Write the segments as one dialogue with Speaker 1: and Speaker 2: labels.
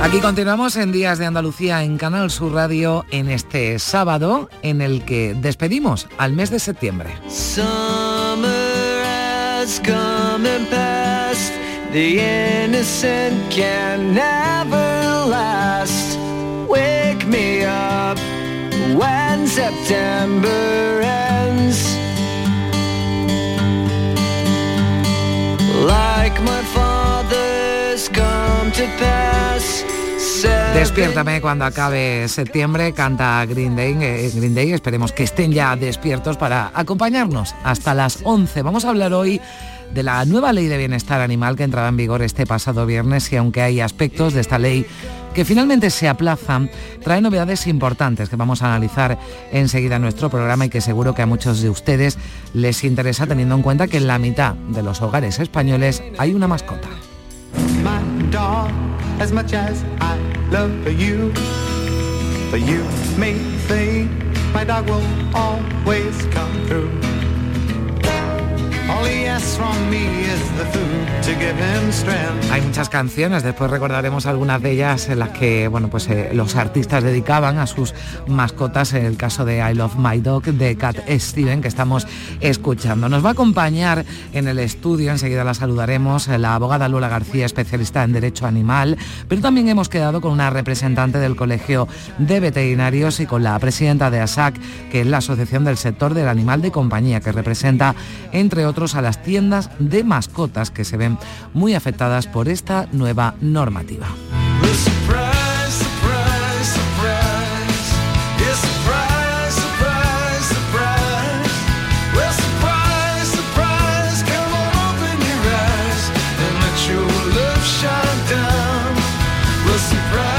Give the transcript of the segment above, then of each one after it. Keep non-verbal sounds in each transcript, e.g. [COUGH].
Speaker 1: Aquí continuamos en Días de Andalucía en Canal Sur Radio en este sábado en el que despedimos al mes de septiembre. Despiértame cuando acabe septiembre, canta Green Day, eh, Green Day. Esperemos que estén ya despiertos para acompañarnos hasta las 11. Vamos a hablar hoy de la nueva ley de bienestar animal que entraba en vigor este pasado viernes y aunque hay aspectos de esta ley que finalmente se aplazan, trae novedades importantes que vamos a analizar enseguida en nuestro programa y que seguro que a muchos de ustedes les interesa teniendo en cuenta que en la mitad de los hogares españoles hay una mascota.
Speaker 2: Dog, as much as I love you. But you may fade, my dog will always come through.
Speaker 1: Hay muchas canciones, después recordaremos algunas de ellas en las que bueno, pues, eh, los artistas dedicaban a sus mascotas, en el caso de I Love My Dog de Cat Steven que estamos escuchando. Nos va a acompañar en el estudio, enseguida la saludaremos, la abogada Lula García, especialista en Derecho Animal, pero también hemos quedado con una representante del Colegio de Veterinarios y con la presidenta de ASAC, que es la Asociación del Sector del Animal de Compañía, que representa, entre otros, a las tiendas de mascotas que se ven muy afectadas por esta nueva normativa.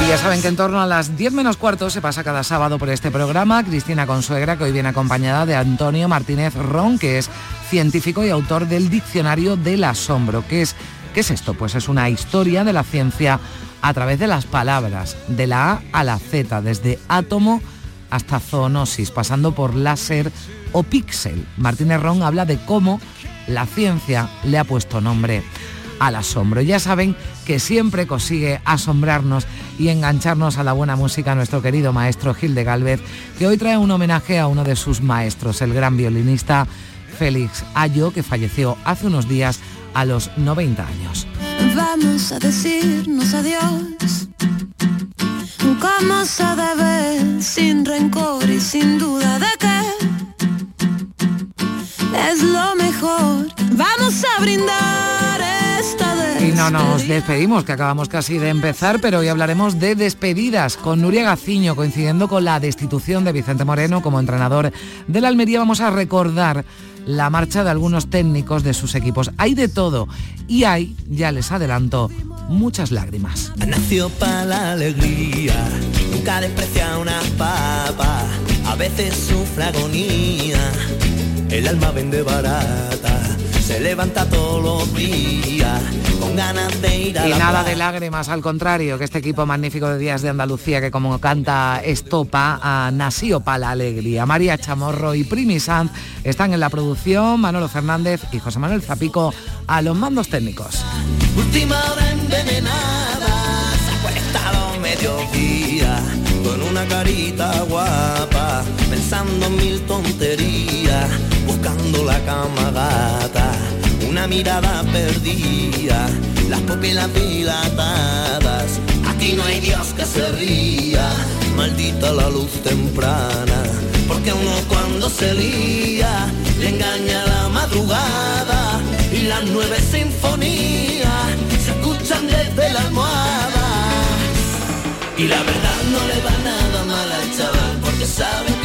Speaker 1: Ya saben que en torno a las 10 menos cuarto se pasa cada sábado por este programa Cristina Consuegra, que hoy viene acompañada de Antonio Martínez Ron, que es científico y autor del Diccionario del Asombro. ¿Qué es, ¿Qué es esto? Pues es una historia de la ciencia a través de las palabras, de la A a la Z, desde átomo hasta zoonosis, pasando por láser o píxel. Martínez Ron habla de cómo la ciencia le ha puesto nombre al asombro. Ya saben que siempre consigue asombrarnos y engancharnos a la buena música nuestro querido maestro Gil de Galvez, que hoy trae un homenaje a uno de sus maestros, el gran violinista Félix Ayo, que falleció hace unos días a los 90 años.
Speaker 3: Vamos a decirnos adiós. ¿Cómo se debe? Sin rencor y sin duda de que es lo mejor. Vamos a brindar
Speaker 1: no nos despedimos, que acabamos casi de empezar, pero hoy hablaremos de despedidas con Nuria Gaciño, coincidiendo con la destitución de Vicente Moreno como entrenador de la Almería. Vamos a recordar la marcha de algunos técnicos de sus equipos. Hay de todo y hay, ya les adelanto, muchas lágrimas.
Speaker 4: Para la alegría, el alma vende barata se levanta todos los días con ganas de ir a
Speaker 1: y nada de lágrimas, al contrario, que este equipo magnífico de Días de Andalucía que como canta Estopa, a nació para la alegría. María Chamorro y Primi Sanz están en la producción, Manolo Fernández y José Manuel Zapico a los mandos técnicos.
Speaker 4: Última hora envenenada, se medio día con una carita guapa, pensando en mil tonterías buscando la cama gata, una mirada perdida, las pupilas dilatadas. Aquí no hay Dios que se ría, maldita la luz temprana, porque uno cuando se lía le engaña la madrugada y las nueve sinfonías se escuchan desde la almohada. Y la verdad no le va nada mal al chaval, porque sabe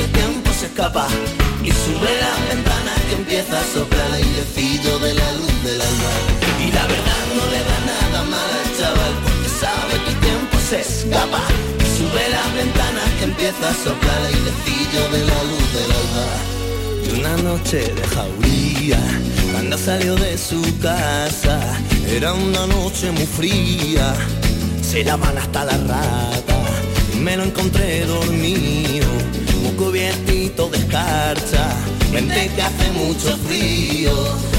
Speaker 4: y sube la ventana que empieza a soplar airecillo de la luz del alma. Y la verdad no le da nada mal al chaval porque sabe que el tiempo se escapa. Y sube la ventana que empieza a soplar airecillo de la luz del alma. Yo una noche de jauría, cuando salió de su casa, era una noche muy fría, se daban hasta la rata, y me lo encontré dormido, cubiertito de escarcha, vente que hace mucho frío,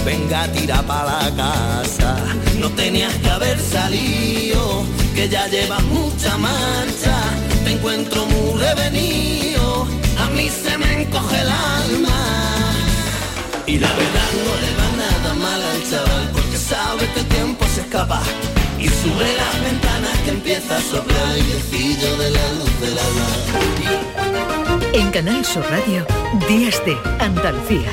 Speaker 4: venga tira para la casa, no tenías que haber salido, que ya llevas mucha marcha, te encuentro muy revenido, a mí se me encoge el alma. Y la verdad no le va nada mal al chaval Porque sabe que el tiempo se escapa Y sube las ventanas que empieza a soplar Y el fillo de la luz del alma
Speaker 5: En Canal Sur Radio, Días de Andalucía.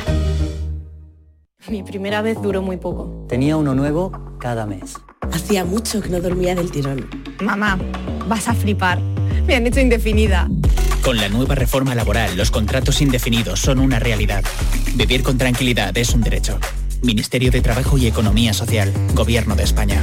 Speaker 6: Mi primera vez duró muy poco.
Speaker 7: Tenía uno nuevo cada mes.
Speaker 6: Hacía mucho que no dormía del tirón. Mamá, vas a flipar. Me han hecho indefinida.
Speaker 8: Con la nueva reforma laboral, los contratos indefinidos son una realidad. Vivir con tranquilidad es un derecho. Ministerio de Trabajo y Economía Social, Gobierno de España.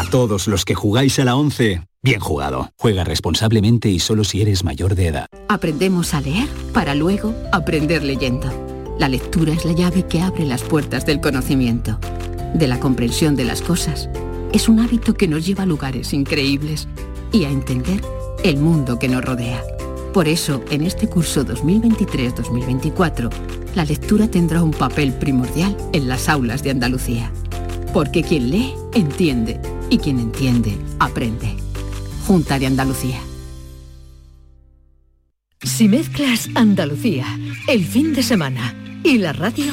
Speaker 9: A todos los que jugáis a la 11, bien jugado. Juega responsablemente y solo si eres mayor de edad.
Speaker 10: Aprendemos a leer para luego aprender leyendo. La lectura es la llave que abre las puertas del conocimiento, de la comprensión de las cosas. Es un hábito que nos lleva a lugares increíbles y a entender el mundo que nos rodea. Por eso, en este curso 2023-2024, la lectura tendrá un papel primordial en las aulas de Andalucía. Porque quien lee, entiende, y quien entiende, aprende. Junta de Andalucía.
Speaker 5: Si mezclas Andalucía, el fin de semana y la radio,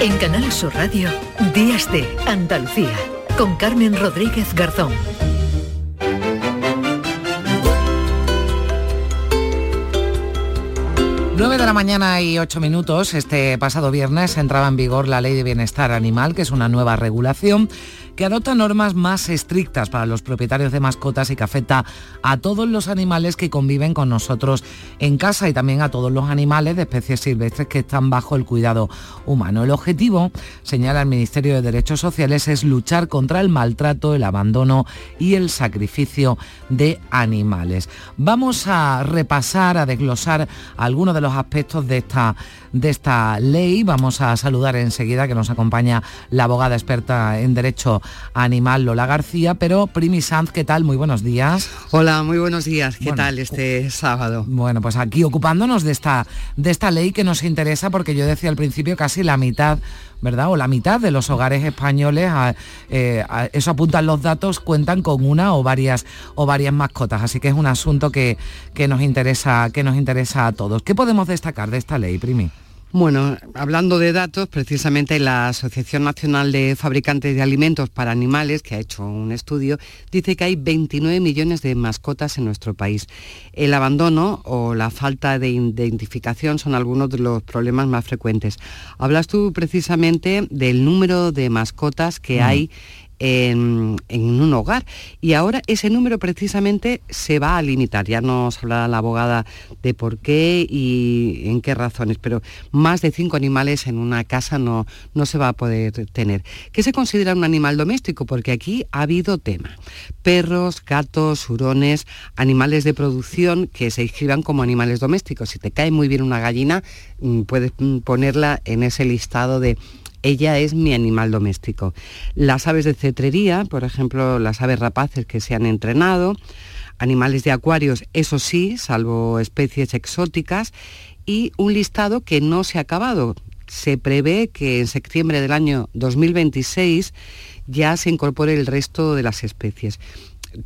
Speaker 5: En Canal Sur Radio, Días de Andalucía, con Carmen Rodríguez Garzón.
Speaker 1: 9 de la mañana y 8 minutos, este pasado viernes entraba en vigor la Ley de Bienestar Animal, que es una nueva regulación que adopta normas más estrictas para los propietarios de mascotas y que afecta a todos los animales que conviven con nosotros en casa y también a todos los animales de especies silvestres que están bajo el cuidado humano. El objetivo, señala el Ministerio de Derechos Sociales, es luchar contra el maltrato, el abandono y el sacrificio de animales. Vamos a repasar, a desglosar algunos de los aspectos de esta, de esta ley. Vamos a saludar enseguida que nos acompaña la abogada experta en Derecho Animal Lola García, pero Primi Sanz, ¿qué tal? Muy buenos días.
Speaker 11: Hola, muy buenos días. ¿Qué
Speaker 1: Bueno,
Speaker 11: tal este sábado?
Speaker 1: Bueno, pues aquí ocupándonos de esta, de esta ley que nos interesa porque yo decía al principio casi la mitad, ¿verdad? O la mitad de los hogares españoles, a- eh, a- eso apuntan los datos, cuentan con una o varias, o varias mascotas. Así que es un asunto que, que, nos interesa, que nos interesa a todos. ¿Qué podemos destacar de esta ley, Primi?
Speaker 11: Bueno, hablando de datos, precisamente la Asociación Nacional de Fabricantes de Alimentos para Animales, que ha hecho un estudio, dice que hay 29 millones de mascotas en nuestro país. El abandono o la falta de identificación son algunos de los problemas más frecuentes. Hablas tú precisamente del número de mascotas que
Speaker 1: Mm.
Speaker 11: hay en, un hogar. Y ahora ese número precisamente se va a limitar. Ya nos hablará la abogada de por qué y en qué razones, pero más de cinco animales en una casa no, no se va a poder tener. ¿Qué se considera un animal doméstico? Porque aquí ha habido tema. Perros, gatos, hurones, animales de producción que se inscriban como animales domésticos. Si te cae muy bien una gallina, mm, puedes mm, ponerla en ese listado de ella es mi animal doméstico. Las aves de cetrería, por ejemplo, las aves rapaces que se han entrenado, animales de acuarios, eso sí, salvo especies exóticas, y un listado que no se ha acabado. Se prevé que en septiembre del año 2026 ya se incorpore el resto de las especies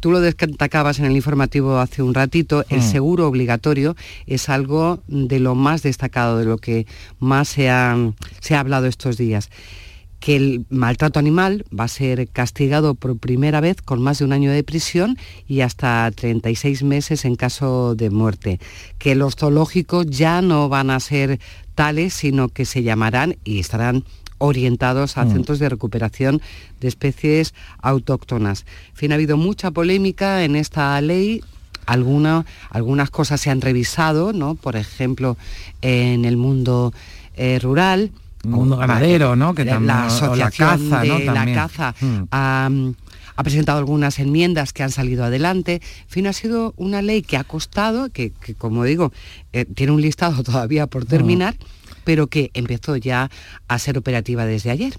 Speaker 11: tú lo destacabas en el informativo hace un ratito, el mm. seguro obligatorio es algo de lo más destacado, de lo que más se ha, se ha hablado estos días que el maltrato animal va a ser castigado por primera vez con más de un año de prisión y hasta 36 meses en caso de muerte, que los zoológicos ya no van a ser tales, sino que se llamarán y estarán orientados a mm. centros de recuperación de especies autóctonas. En fin, ha habido mucha polémica en esta ley, algunas cosas se han revisado, ¿no? Por ejemplo, en el mundo eh, rural,
Speaker 1: mundo ganadero, ¿no?
Speaker 11: Que la asociación la caza, de la caza hmm. ha, presentado algunas enmiendas que han salido adelante. En fin, ha sido una ley que ha costado, que, como digo, eh, tiene un listado [LAUGHS] todavía por terminar, hmm. Pero que empezó ya a ser operativa desde ayer.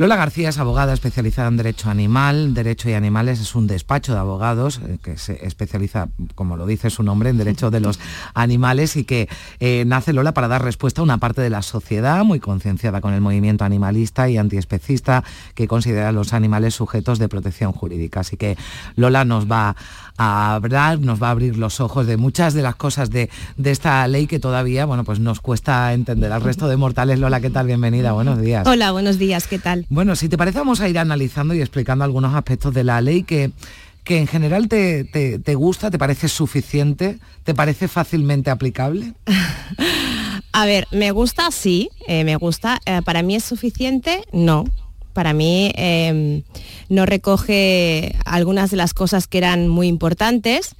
Speaker 1: Lola García es abogada especializada en derecho animal, derecho y animales, es un despacho de abogados eh, que se especializa, como lo dice su nombre, en derecho de los [LAUGHS] animales y que eh, nace Lola para dar respuesta a una parte de la sociedad muy concienciada con el movimiento animalista y antiespecista que considera a los animales sujetos de protección jurídica. Así que Lola nos va a hablar, nos va a abrir los ojos de muchas de las cosas de, de, esta ley que todavía, bueno, pues nos cuesta entender al resto de mortales. Lola, ¿qué tal? Bienvenida, buenos días.
Speaker 6: Hola, buenos días, ¿qué tal?
Speaker 1: Bueno, si te parece vamos a ir analizando y explicando algunos aspectos de la ley que, que en general te, gusta, te parece suficiente, te parece fácilmente aplicable. [LAUGHS]
Speaker 6: A ver, me gusta, sí, eh, me gusta. Eh, para mí es suficiente, no. Para mí em, no recoge algunas de las cosas que eran muy importantes,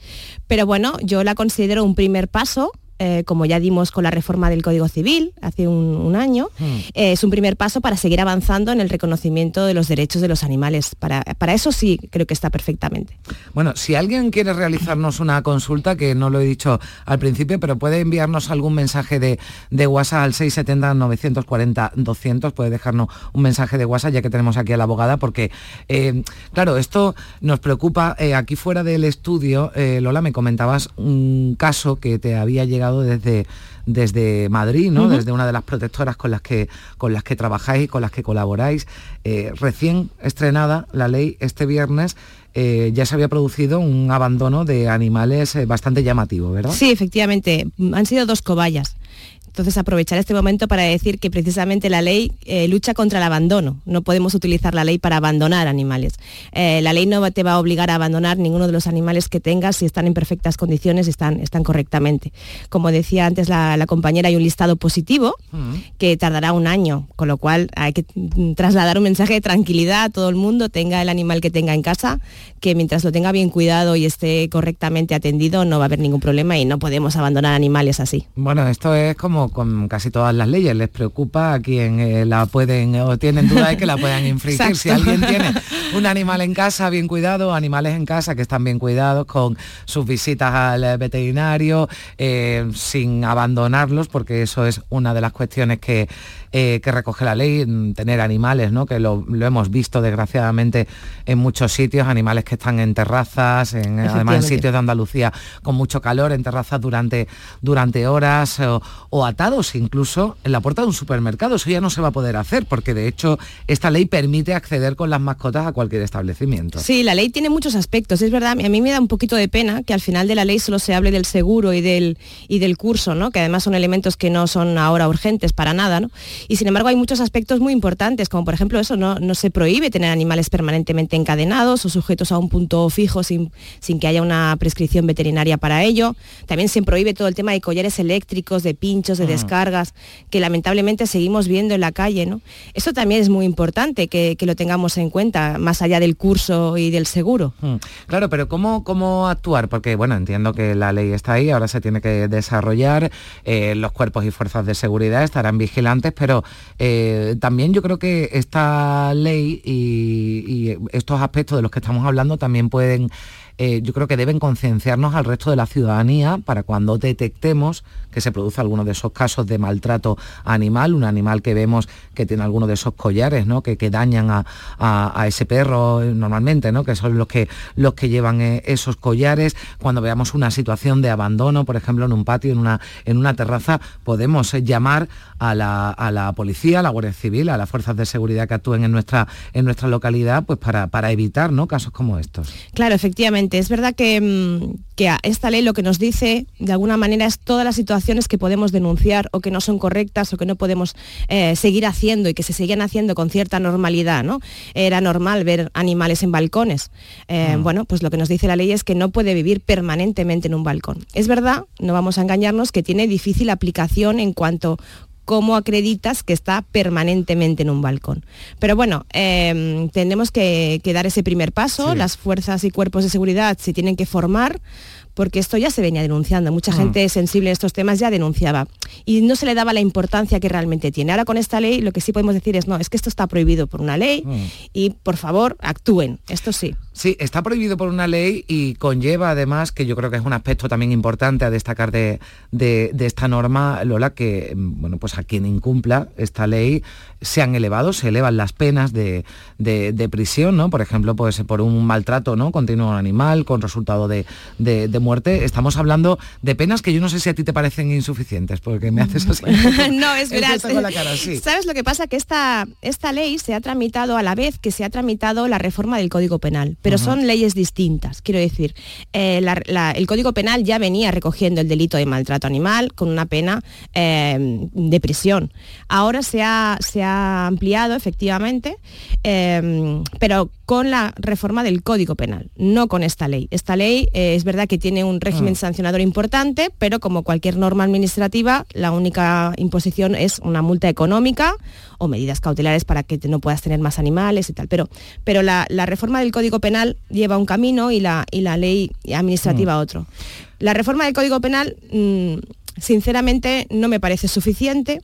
Speaker 6: pero bueno, yo la considero un primer paso eh, como ya dimos con la reforma del Código Civil hace un, año, hmm. eh, es un primer paso para seguir avanzando en el reconocimiento de los derechos de los animales. Para, eso sí creo que está perfectamente.
Speaker 1: Bueno, si alguien quiere realizarnos una consulta, que no lo he dicho al principio, pero puede enviarnos algún mensaje de, WhatsApp al 670-940-200, puede dejarnos un mensaje de WhatsApp ya que tenemos aquí a la abogada, porque, eh, claro, esto nos preocupa. aquí fuera del estudio, Lola, me comentabas un caso que te había llegado desde, desde Madrid, ¿no? Desde una de las protectoras con las que, con las que trabajáis y con las que colaboráis. Eh, recién estrenada la ley este viernes. Eh, ya se había producido un abandono de animales eh, bastante llamativo, ¿verdad?
Speaker 6: Sí, efectivamente. Han sido dos cobayas. Entonces, aprovechar este momento para decir que precisamente la ley eh, lucha contra el abandono. No podemos utilizar la ley para abandonar animales. Eh, la ley no te va a obligar a abandonar ninguno de los animales que tengas si están en perfectas condiciones y están, están correctamente. Como decía antes la, compañera, hay un listado positivo mm. que tardará un año, con lo cual hay que trasladar un mensaje de tranquilidad a todo el mundo, tenga el animal que tenga en casa, que mientras lo tenga bien cuidado y esté correctamente atendido, no va a haber ningún problema y no podemos abandonar animales así.
Speaker 1: Bueno, esto es como con casi todas las leyes, les preocupa a quien eh, la pueden o tienen duda de que la puedan infringir. Si alguien tiene [LAUGHS] un animal en casa bien cuidado, animales en casa que están bien cuidados con sus visitas al veterinario, eh, sin abandonarlos, porque eso es una de las cuestiones que eh, que recoge la ley, mm, tener animales, ¿no? que lo, hemos visto desgraciadamente en muchos sitios, animales que están en terrazas, en, además en sitios de Andalucía con mucho calor, en terrazas durante, durante horas o, atados incluso en la puerta de un supermercado. Eso ya no se va a poder hacer porque de hecho esta ley permite acceder con las mascotas a cualquier establecimiento.
Speaker 6: Sí, la ley tiene muchos aspectos, es verdad, a mí me da un poquito de pena que al final de la ley solo se hable del seguro y del, y del curso, ¿no? que además son elementos que no son ahora urgentes para nada, ¿no? Y sin embargo hay muchos aspectos muy importantes, como por ejemplo eso, no, no se prohíbe tener animales permanentemente encadenados o sujetos a un punto fijo sin, sin que haya una prescripción veterinaria para ello. También se prohíbe todo el tema de collares eléctricos, de pinchos, de descargas, que lamentablemente seguimos viendo en la calle. ¿no? Eso también es muy importante que, lo tengamos en cuenta, más allá del curso y del seguro.
Speaker 1: Claro, pero ¿cómo, ¿cómo actuar? Porque bueno, entiendo que la ley está ahí, ahora se tiene que desarrollar, eh, los cuerpos y fuerzas de seguridad estarán vigilantes, pero eh, también yo creo que esta ley y, estos aspectos de los que estamos hablando también pueden eh, yo creo que deben concienciarnos al resto de la ciudadanía para cuando detectemos que se produce alguno de esos casos de maltrato animal, un animal que vemos que tiene alguno de esos collares, ¿no? Que, que dañan a, a- ese perro eh, normalmente, ¿no? Que son los que, los que llevan eh, esos collares. Cuando veamos una situación de abandono, por ejemplo, en un patio, en una, en una terraza, podemos llamar a la, a la policía, a la Guardia Civil, a las fuerzas de seguridad que actúen en nuestra, en nuestra localidad, pues para, para evitar ¿no? casos como estos.
Speaker 6: Claro, efectivamente. Es verdad que, mm, que a esta ley lo que nos dice, de alguna manera, es todas las situaciones que podemos denunciar o que no son correctas o que no podemos eh, seguir haciendo y que se siguen haciendo con cierta normalidad. ¿no? Era normal ver animales en balcones. Eh, Bueno, pues lo que nos dice la ley es que no puede vivir permanentemente en un balcón. Es verdad, no vamos a engañarnos, que tiene difícil aplicación en cuanto cómo acreditas que está permanentemente en un balcón. Pero bueno, eh, tenemos que, que dar ese primer paso, las fuerzas y cuerpos de seguridad se tienen que formar porque esto ya se venía denunciando, mucha
Speaker 1: Mm.
Speaker 6: gente sensible a estos temas ya denunciaba y no se le daba la importancia que realmente tiene. Ahora con esta ley lo que sí podemos decir es, no, es que esto está prohibido por una ley
Speaker 1: Mm.
Speaker 6: y por favor actúen, esto sí.
Speaker 1: Sí, está prohibido por una ley y conlleva además, que yo creo que es un aspecto también importante a destacar de, de- de esta norma, Lola, que mm, bueno, pues a quien incumpla esta ley se han elevado, se elevan las penas de, de- de prisión, ¿no? Por ejemplo, pues por un maltrato ¿no? continuo a un animal con resultado de, de- de muerte. Estamos hablando de penas que yo no sé si a ti te parecen insuficientes, porque me haces así. [LAUGHS]
Speaker 6: no, es [LAUGHS] verdad.
Speaker 1: sí.
Speaker 6: ¿Sabes lo que pasa? Que esta, esta ley se ha tramitado a la vez que se ha tramitado la reforma del Código Penal, pero son leyes distintas. Quiero decir, eh, la- la- el Código Penal ya venía recogiendo el delito de maltrato animal con una pena eh, de prisión. Ahora se ha, se ha ampliado, efectivamente, eh, pero con la reforma del Código Penal, no con esta ley. Esta ley eh, es verdad que tiene un régimen sancionador importante, pero como cualquier norma administrativa, la única imposición es una multa económica o medidas cautelares para que no puedas tener más animales y tal. Pero, pero la, la reforma del Código Penal lleva un camino y la, y la ley administrativa otro. La reforma del Código Penal, mm, sinceramente, no me parece suficiente.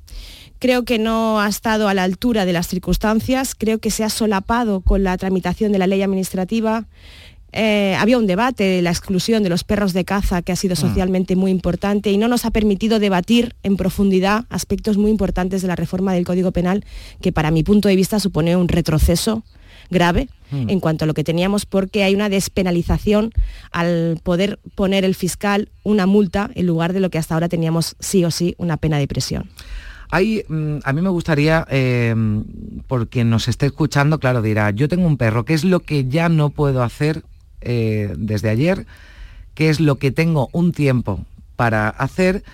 Speaker 6: Creo que no ha estado a la altura de las circunstancias, creo que se ha solapado con la tramitación de la ley administrativa. Eh, había un debate de la exclusión de los perros de caza que ha sido socialmente muy importante y no nos ha permitido debatir en profundidad aspectos muy importantes de la reforma del Código Penal que para mi punto de vista supone un retroceso grave
Speaker 12: Mm.
Speaker 6: en cuanto a lo que teníamos porque hay una despenalización al poder poner el fiscal una multa en lugar de lo que hasta ahora teníamos sí o sí una pena de prisión.
Speaker 1: Mm, a mí me gustaría, eh, por quien nos esté escuchando, claro, dirá, yo tengo un perro, ¿qué es lo que ya no puedo hacer eh, desde ayer? ¿Qué es lo que tengo un tiempo para hacer?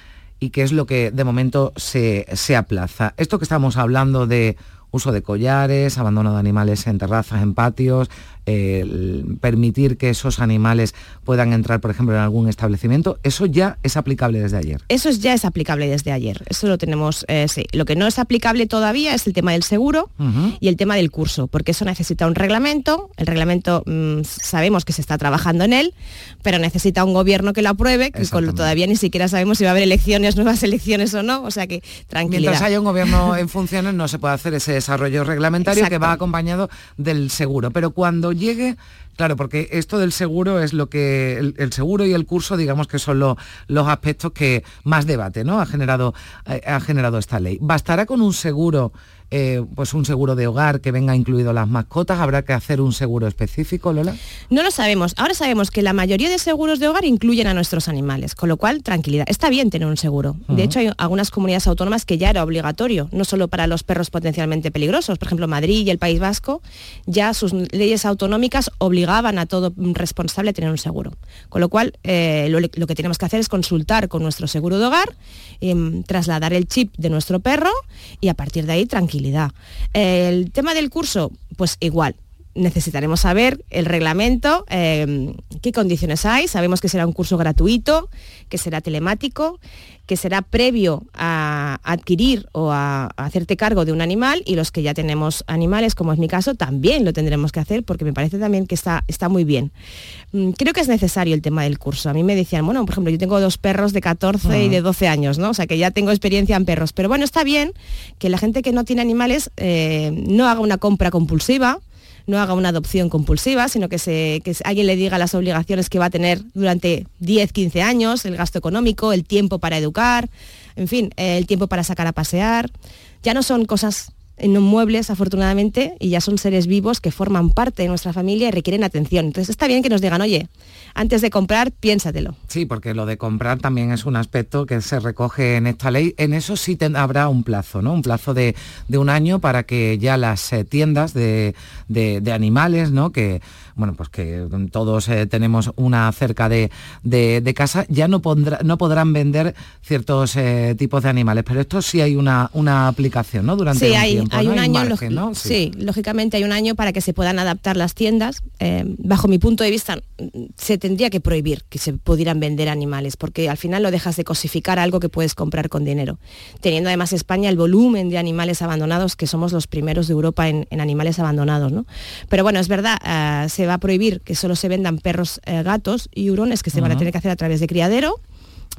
Speaker 1: y qué es lo que de momento se, se aplaza. Esto que estamos hablando de uso de collares, abandono de animales en terrazas, en patios, eh, permitir que esos animales puedan entrar, por ejemplo, en algún establecimiento, eso ya es aplicable desde ayer.
Speaker 6: Eso es- ya es aplicable desde ayer. Eso lo tenemos, eh, sí. Lo que no es aplicable todavía es el tema del seguro y el tema del curso, porque eso necesita un reglamento. El reglamento mm, sabemos que se está trabajando en él, pero necesita un gobierno que lo apruebe, que con- todavía ni siquiera sabemos si va a haber elecciones, nuevas [LAUGHS] elecciones o no. O sea que tranquilidad.
Speaker 1: Mientras haya un gobierno en funciones no se puede hacer ese desarrollo reglamentario que va acompañado del seguro. Pero cuando llegue, claro, porque esto del seguro es lo que, el, seguro y el curso, digamos que son lo- los aspectos que más debate ¿no? ha, generado, eh, ha generado esta ley. ¿Bastará con un seguro? Eh, pues un seguro de hogar que venga incluido las mascotas, habrá que hacer un seguro específico, Lola.
Speaker 6: No lo sabemos. Ahora sabemos que la mayoría de seguros de hogar incluyen a nuestros animales, con lo cual, tranquilidad. Está bien tener un seguro. De hecho, hay algunas comunidades autónomas que ya era obligatorio, no solo para los perros potencialmente peligrosos. Por ejemplo, Madrid y el País Vasco, ya sus leyes autonómicas obligaban a todo responsable a tener un seguro. Con lo cual, eh, lo, lo que tenemos que hacer es consultar con nuestro seguro de hogar, em, trasladar el chip de nuestro perro y a partir de ahí, tranquilidad. El tema del curso, pues igual necesitaremos saber el reglamento, eh, qué condiciones hay. Sabemos que será un curso gratuito, que será telemático, que será previo a adquirir o a, a hacerte cargo de un animal y los que ya tenemos animales, como es mi caso, también lo tendremos que hacer porque me parece también que está, está muy bien. Mm, Creo que es necesario el tema del curso. A mí me decían, bueno, por ejemplo, yo tengo dos perros de 14 y de 12 años, ¿no? O sea, que ya tengo experiencia en perros. Pero bueno, está bien que la gente que no tiene animales eh, no haga una compra compulsiva, no haga una adopción compulsiva, sino que, se, que alguien le diga las obligaciones que va a tener durante 10, 15 años, el gasto económico, el tiempo para educar, en fin, el tiempo para sacar a pasear. Ya no son cosas no muebles, afortunadamente, y ya son seres vivos que forman parte de nuestra familia y requieren atención. Entonces está bien que nos digan, oye, antes de comprar, piénsatelo.
Speaker 1: Sí, porque lo de comprar también es un aspecto que se recoge en esta ley. En eso sí habrá un plazo, ¿no? Un plazo de, un año para que ya las eh, tiendas de, de, animales, ¿no? Que bueno, pues que todos eh, tenemos una cerca de, casa, ya no, no podrán vender ciertos eh, tipos de animales, pero esto sí hay una, una aplicación, ¿no? Durante
Speaker 6: sí,
Speaker 1: un
Speaker 6: hay,
Speaker 1: tiempo,
Speaker 6: hay
Speaker 1: un
Speaker 6: año, sí. lógicamente hay un año para que se puedan adaptar las tiendas. Eh, bajo mi punto de vista, se tendría que prohibir que se pudieran vender animales, porque al final lo dejas de cosificar algo que puedes comprar con dinero. Teniendo además España el volumen de animales abandonados, que somos los primeros de Europa en, animales abandonados, ¿no? Pero bueno, es verdad, se va a prohibir que solo se vendan perros, eh, gatos y hurones que se van a tener que hacer a través de criadero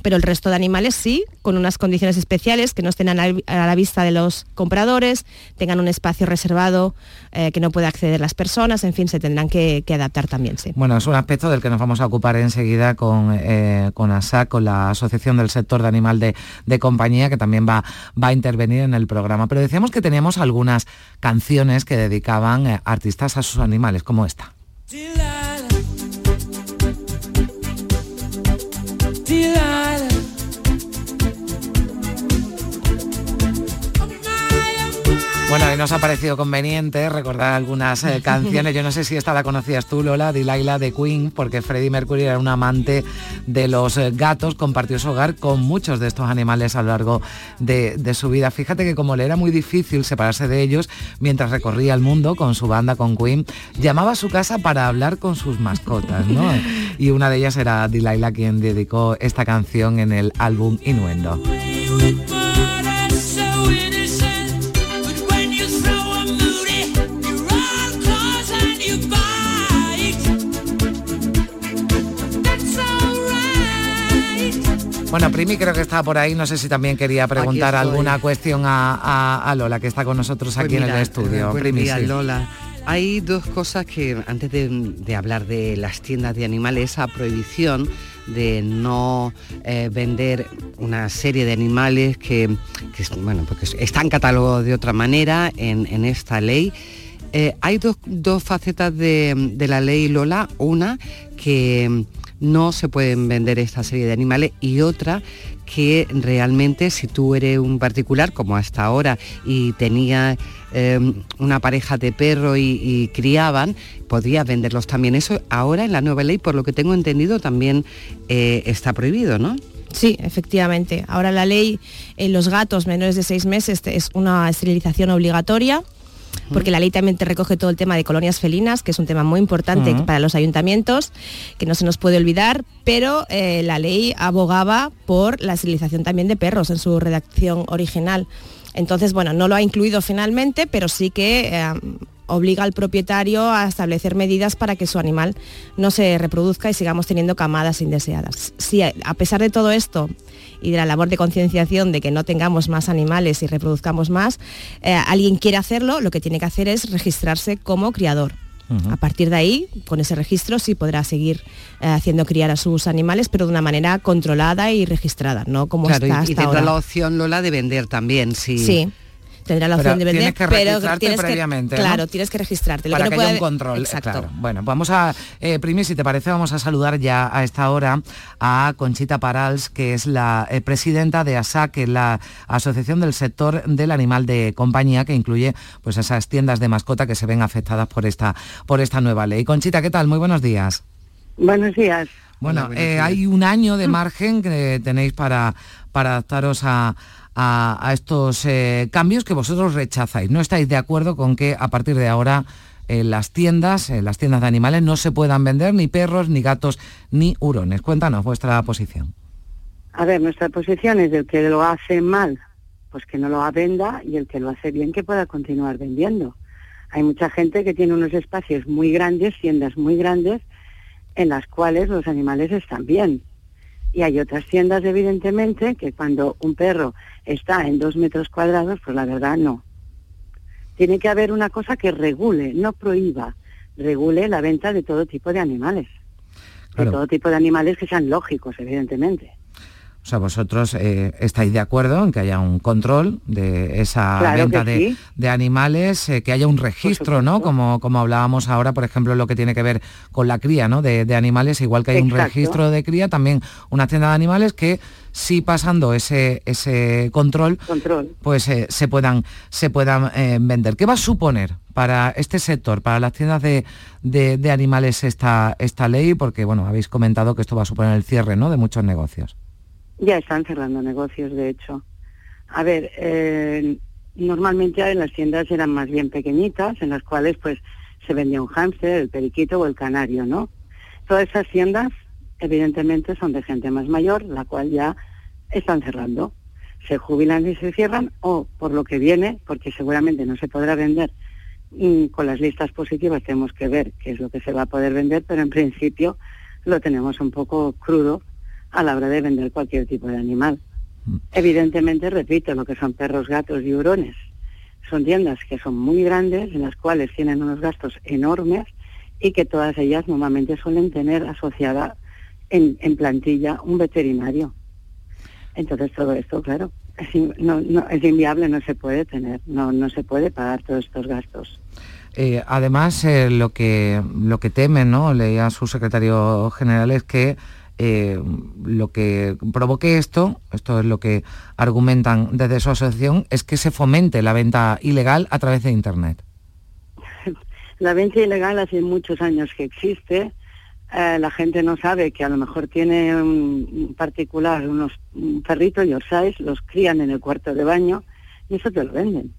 Speaker 6: pero el resto de animales sí, con unas condiciones especiales que no estén a la, vista de los compradores, tengan un espacio reservado eh, que no pueda acceder las personas, en fin, se tendrán que, adaptar también, sí.
Speaker 1: Bueno, es un aspecto del que nos vamos a ocupar enseguida con, eh, con ASAC, con la Asociación del Sector de Animal de, Compañía, que también va, va a intervenir en el programa. Pero decíamos que teníamos algunas canciones que dedicaban eh, artistas a sus animales, como esta. Delilah. Bueno, nos ha parecido conveniente recordar algunas eh, [LAUGHS] canciones. Yo no sé si esta la conocías tú, Lola, Delilah de Queen, porque Freddie Mercury era un amante de los eh, gatos, compartió su hogar con muchos de estos animales a lo largo de, su vida. Fíjate que como le era muy difícil separarse de ellos mientras recorría el mundo con su banda, con Queen, llamaba a su casa para hablar con sus mascotas, ¿no? [LAUGHS] Y una de ellas era Delilah quien dedicó esta canción en el álbum Innuendo. Bueno, Primi creo que está por ahí, no sé si también quería preguntar alguna cuestión a, Lola, que está con nosotros
Speaker 11: pues
Speaker 1: aquí en el estudio.
Speaker 11: Primi, Lola. Hay dos cosas que antes de, hablar de las tiendas de animales, esa prohibición de no eh, vender una serie de animales que, bueno, porque están catalogados de otra manera en, esta ley. Eh, hay dos, facetas de, de, la ley Lola. Una que no se pueden vender esta serie de animales y otra que realmente si tú eres un particular como hasta ahora y tenía em, una pareja de perro y, criaban, podías venderlos también. Eso ahora en la nueva ley, por lo que tengo entendido, también eh, está prohibido, ¿no?
Speaker 6: Sí, efectivamente. Ahora la ley en los gatos menores de seis meses es una esterilización obligatoria porque la ley también te recoge todo el tema de colonias felinas, que es un tema muy importante para los ayuntamientos, que no se nos puede olvidar, pero eh, la ley abogaba por la esterilización también de perros en su redacción original. Entonces, bueno, no lo ha incluido finalmente, pero sí que eh, obliga al propietario a establecer medidas para que su animal no se reproduzca y sigamos teniendo camadas indeseadas. Si a pesar de todo esto y de la labor de concienciación de que no tengamos más animales y reproduzcamos más, eh, alguien quiere hacerlo, lo que tiene que hacer es registrarse como criador. A partir de ahí, con ese registro sí podrá seguir eh, haciendo criar a sus animales, pero de una manera controlada y registrada, no como está hasta
Speaker 11: y, tendrá la opción Lola de vender también, sí.
Speaker 6: Sí, tendrá la opción de vender,
Speaker 1: que
Speaker 6: pero
Speaker 1: tienes previamente,
Speaker 6: que, claro, tienes que registrarte.
Speaker 1: Para que, haya un control. Exacto. Bueno, vamos a, eh, si te parece, vamos a saludar ya a esta hora a Conchita Parals, que es la eh, presidenta de ASAC, la Asociación del Sector del Animal de Compañía, que incluye pues esas tiendas de mascota que se ven afectadas por esta, por esta nueva ley. Conchita, ¿qué tal? Muy buenos días.
Speaker 12: Buenos días.
Speaker 1: Bueno, eh, hay un año de margen que tenéis para, para adaptaros a, a, estos eh, cambios que vosotros rechazáis. No estáis de acuerdo con que a partir de ahora en las tiendas, en las tiendas de animales, no se puedan vender ni perros, ni gatos, ni hurones. Cuéntanos vuestra posición.
Speaker 12: A ver, nuestra posición es el que lo hace mal, pues que no lo venda y el que lo hace bien que pueda continuar vendiendo. Hay mucha gente que tiene unos espacios muy grandes, tiendas muy grandes, en las cuales los animales están bien. Y hay otras tiendas, evidentemente, que cuando un perro está en dos metros cuadrados, pues la verdad no. Tiene que haber una cosa que regule, no prohíba, regule la venta de todo tipo de animales. De todo tipo de animales que sean lógicos, evidentemente.
Speaker 1: O sea, vosotros eh, estáis de acuerdo en que haya un control de esa venta de, animales, eh, que haya un registro, ¿no? Como, como hablábamos ahora, por ejemplo, lo que tiene que ver con la cría, ¿no? De, animales, igual que hay un registro de cría, también una tienda de animales que sí pasando ese, ese control, pues eh, se puedan, se puedan vender. ¿Qué va a suponer para este sector, para las tiendas de, de, animales esta, esta ley? Porque, bueno, habéis comentado que esto va a suponer el cierre, ¿no? De muchos negocios.
Speaker 12: Ya están cerrando negocios, de hecho. A ver, eh, normalmente las tiendas eran más bien pequeñitas, en las cuales pues se vendía un hámster, el periquito o el canario, ¿no? Todas esas tiendas, evidentemente, son de gente más mayor, la cual ya están cerrando. Se jubilan y se cierran, o por lo que viene, porque seguramente no se podrá vender mm, con las listas positivas tenemos que ver qué es lo que se va a poder vender, pero en principio lo tenemos un poco crudo a la hora de vender cualquier tipo de animal. Mm. Evidentemente, repito, lo que son perros, gatos y hurones. Son tiendas que son muy grandes, en las cuales tienen unos gastos enormes y que todas ellas normalmente suelen tener asociada en, plantilla un veterinario. Entonces todo esto, claro, es, no, es inviable, no se puede tener, no, no se puede pagar todos estos gastos.
Speaker 1: Eh, además, eh, lo, que, lo que temen, ¿no? leía su secretario general, es que eh, lo que provoque esto, esto es lo que argumentan desde su asociación, es que se fomente la venta ilegal a través de Internet.
Speaker 12: La venta ilegal hace muchos años que existe. Eh, la gente no sabe que a lo mejor tiene un particular unos perritos, Yorkshire, los crían en el cuarto de baño y eso te lo venden.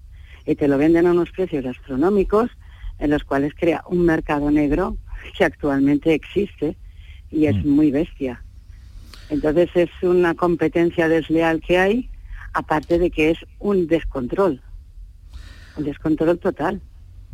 Speaker 12: Y te lo venden a unos precios astronómicos en los cuales crea un mercado negro que actualmente existe y es mm. muy bestia. Entonces es una competencia desleal que hay, aparte de que es un descontrol, un descontrol total.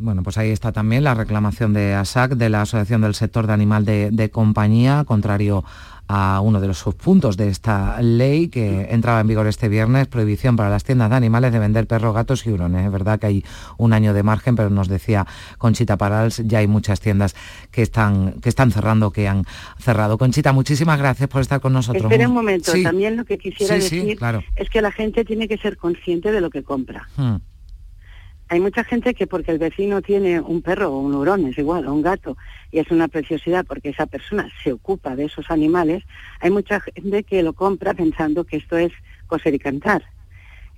Speaker 1: Bueno, pues ahí está también la reclamación de ASAC, de la Asociación del Sector de Animal de, de Compañía, contrario a uno de los subpuntos de esta ley que entraba en vigor este viernes, prohibición para las tiendas de animales de vender perros, gatos y hurones. Es verdad que hay un año de margen, pero nos decía Conchita Parals, ya hay muchas tiendas que están, que están cerrando, que han cerrado. Conchita, muchísimas gracias por estar con nosotros.
Speaker 12: Espera un momento, también lo que quisiera decir es que la gente tiene que ser consciente de lo que compra. Hmm. Hay mucha gente que porque el vecino tiene un perro o un hurón, es igual, o un gato, y es una preciosidad porque esa persona se ocupa de esos animales, hay mucha gente que lo compra pensando que esto es coser y cantar.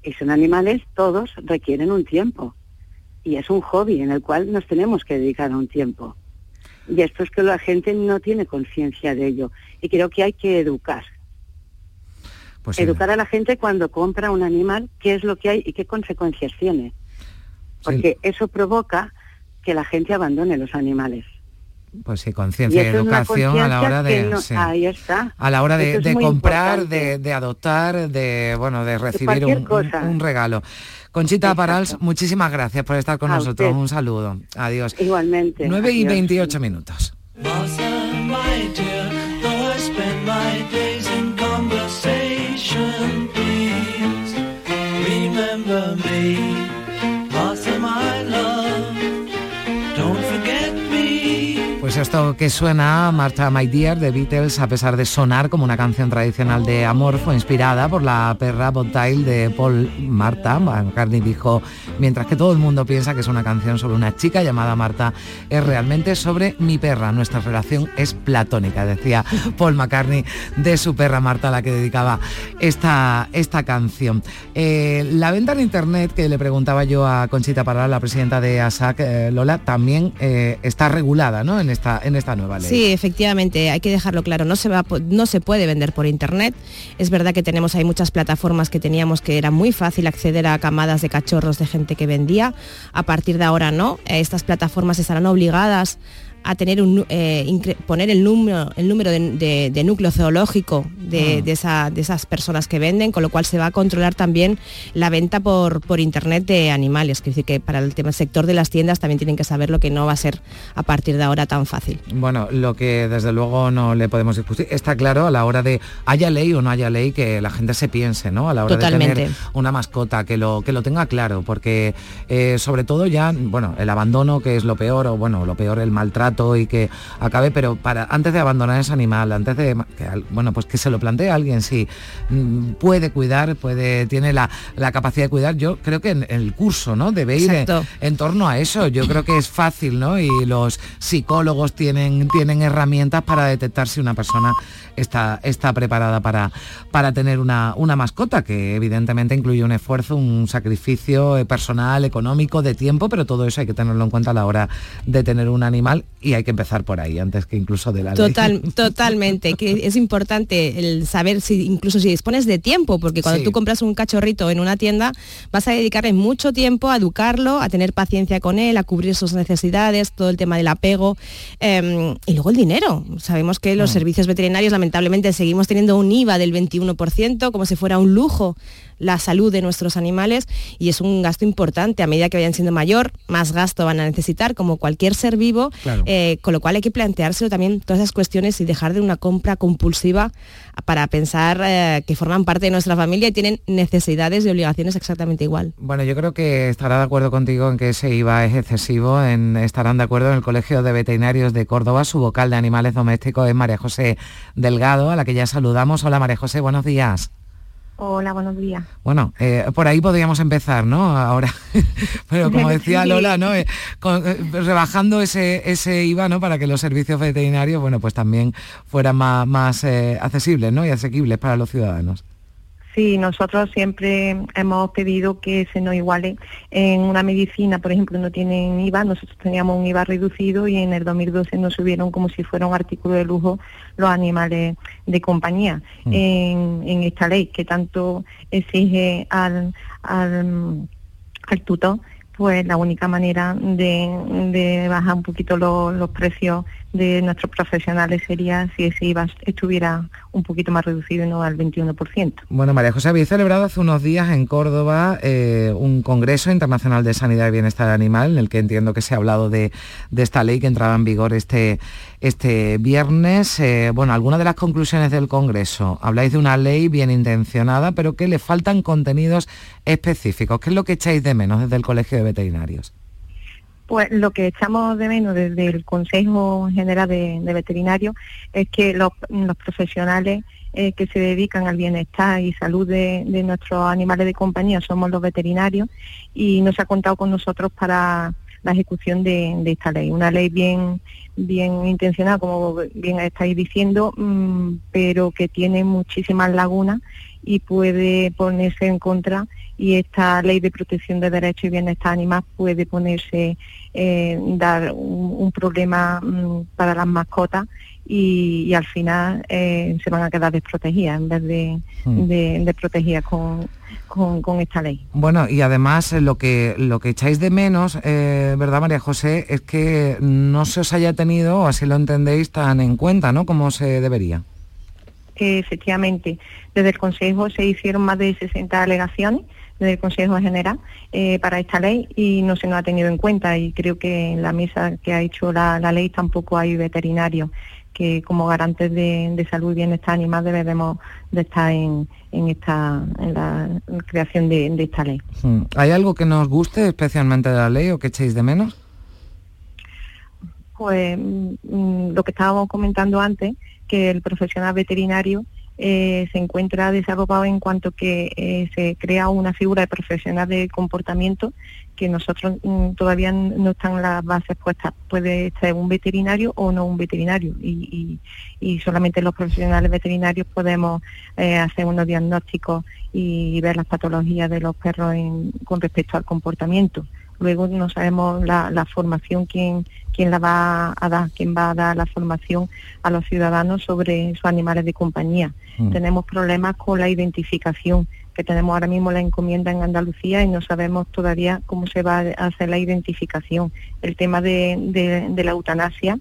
Speaker 12: Y son animales, todos requieren un tiempo. Y es un hobby en el cual nos tenemos que dedicar a un tiempo. Y esto es que la gente no tiene conciencia de ello. Y creo que hay que educar. Pues educar a la gente cuando compra un animal, qué es lo que hay y qué consecuencias tiene porque eso provoca que la gente abandone los animales.
Speaker 1: Pues sí, conciencia y educación a la hora de
Speaker 12: ahí está.
Speaker 1: a la hora de, comprar, de, adoptar, de bueno, de recibir un, regalo. Conchita Parals, muchísimas gracias por estar con nosotros. Un saludo. Adiós.
Speaker 12: Igualmente.
Speaker 1: 9 y 28 minutos. Esto que suena, Marta My Dear de Beatles, a pesar de sonar como una canción tradicional de amor, fue inspirada por la perra Bobtail de Paul Marta. McCartney dijo, mientras que todo el mundo piensa que es una canción sobre una chica llamada Marta, es realmente sobre mi perra. Nuestra relación es platónica, decía Paul McCartney de su perra Marta, a la que dedicaba esta, esta canción. Eh, la venta en internet, que le preguntaba yo a Conchita Parral, la presidenta de ASAC, eh, Lola, también eh, está regulada ¿no? en este en esta nueva ley.
Speaker 6: Sí, efectivamente, hay que dejarlo claro, no se, va, no se puede vender por internet. Es verdad que tenemos hay muchas plataformas que teníamos que era muy fácil acceder a camadas de cachorros de gente que vendía. A partir de ahora no, estas plataformas estarán obligadas a tener un, eh, poner el número, el número de, de- de núcleo zoológico de, de esa- de esas personas que venden, con lo cual se va a controlar también la venta por, por internet de animales. Quiere decir que para el tema sector de las tiendas también tienen que saber lo que no va a ser a partir de ahora tan fácil.
Speaker 1: Bueno, lo que desde luego no le podemos discutir, está claro a la hora de haya ley o no haya ley que la gente se piense, ¿no? A la hora de tener una mascota, que lo, que lo tenga claro, porque eh, sobre todo ya, bueno, el abandono que es lo peor, o bueno, lo peor el maltrato y que acabe, pero para antes de abandonar ese animal, antes de que, bueno, pues que se lo plantee alguien si mm, puede cuidar, puede, tiene la, la capacidad de cuidar, yo creo que en, el curso, ¿no? Debe ir en, en torno a eso. Yo creo que es fácil, ¿no? Y los psicólogos tienen, tienen herramientas para detectar si una persona está, está preparada para, para tener una, una mascota, que evidentemente incluye un esfuerzo, un sacrificio eh, personal, económico, de tiempo, pero todo eso hay que tenerlo en cuenta a la hora de tener un animal y hay que empezar por ahí, antes que incluso de la ley.
Speaker 6: Total, [LAUGHS] totalmente, que es importante el saber si incluso si dispones de tiempo, porque cuando
Speaker 1: Sí.
Speaker 6: tú compras un cachorrito en una tienda, vas a dedicarle mucho tiempo a educarlo, a tener paciencia con él, a cubrir sus necesidades, todo el tema del apego eh, y luego el dinero. Sabemos que los
Speaker 1: Mm.
Speaker 6: servicios veterinarios lamentablemente seguimos teniendo un IVA del 21%, como si fuera un lujo la salud de nuestros animales y es un gasto importante. A medida que vayan siendo mayor, más gasto van a necesitar, como cualquier ser vivo,
Speaker 1: Claro.
Speaker 6: eh, con lo cual hay que planteárselo también todas esas cuestiones y dejar de una compra compulsiva para pensar eh, que forman parte de nuestra familia y tienen necesidades y obligaciones exactamente igual.
Speaker 1: Bueno, yo creo que estará de acuerdo contigo en que ese IVA es excesivo, en, estarán de acuerdo en el Colegio de Veterinarios de Córdoba, su vocal de animales domésticos es María José Delgado, a la que ya saludamos. Hola María José, buenos días.
Speaker 7: Hola, buenos días.
Speaker 1: Bueno, eh, por ahí podríamos empezar, ¿no? Ahora, [LAUGHS] pero como [LAUGHS] decía. Lola, ¿no? Eh, con- eh, rebajando ese, ese IVA, ¿no? Para que los servicios veterinarios, bueno, pues también fueran más, más accesibles, ¿no? Y asequibles para los ciudadanos.
Speaker 7: Sí, nosotros siempre hemos pedido que se nos iguale. En una medicina, por ejemplo, no tienen IVA, nosotros teníamos un IVA reducido y en el 2012 nos subieron como si fuera un artículo de lujo los animales de compañía.
Speaker 13: Mm.
Speaker 7: En, en esta ley que tanto exige al, al, al tutor, pues la única manera de, de bajar un poquito lo- los precios de nuestros profesionales sería si ese IVA estuviera un poquito más reducido no al 21%.
Speaker 1: Bueno, María José, habéis celebrado hace unos días en Córdoba eh, un Congreso Internacional de Sanidad y Bienestar Animal, en el que entiendo que se ha hablado de, de esta ley que entraba en vigor este, este viernes. Eh, bueno, algunas de las conclusiones del Congreso. Habláis de una ley bien intencionada, pero que le faltan contenidos específicos. ¿Qué es lo que echáis de menos desde el Colegio de Veterinarios?
Speaker 7: Pues lo que echamos de menos desde el Consejo General de, Veterinarios es que los, profesionales eh, que se dedican al bienestar y salud de, nuestros animales de compañía somos los veterinarios y no se ha contado con nosotros para la ejecución de, de esta ley. Una ley bien, bien intencionada, como bien estáis diciendo, mm, pero que tiene muchísimas lagunas y puede ponerse en contra y esta ley de protección de derechos y bienestar animal puede ponerse, eh, dar un, un problema mm, para las mascotas y, y al final eh, se van a quedar desprotegidas en vez de, de, de protegidas con, con, con esta ley.
Speaker 1: Bueno, y además eh, lo que, lo que echáis de menos, eh, ¿verdad, María José? Es que no se os haya tenido, o así lo entendéis, tan en cuenta, ¿no? Como se debería.
Speaker 7: Que efectivamente desde el Consejo se hicieron más de 60 alegaciones desde el Consejo General eh, para esta ley y no se nos ha tenido en cuenta y creo que en la mesa que ha hecho la, la ley tampoco hay veterinarios que como garantes de, de salud y bienestar animal debemos de estar en, en esta en la creación de, de esta ley.
Speaker 1: Hmm. ¿Hay algo que nos guste especialmente de la ley o que echéis de menos?
Speaker 7: Pues mm, lo que estábamos comentando antes, que el profesional veterinario eh, se encuentra desarrollado en cuanto que eh, se crea una figura de profesional de comportamiento que nosotros mm, todavía no están las bases puestas. Puede ser un veterinario o no un veterinario y, y- y solamente los profesionales veterinarios podemos eh, hacer unos diagnósticos y ver las patologías de los perros en- con respecto al comportamiento. Luego no sabemos la, la formación, quién, quién la va a dar, quién va a dar la formación a los ciudadanos sobre sus animales de compañía.
Speaker 1: Mm.
Speaker 7: Tenemos problemas con la identificación
Speaker 14: que tenemos ahora mismo la encomienda en Andalucía y no sabemos todavía cómo se va a hacer la identificación. El tema de, la eutanasia,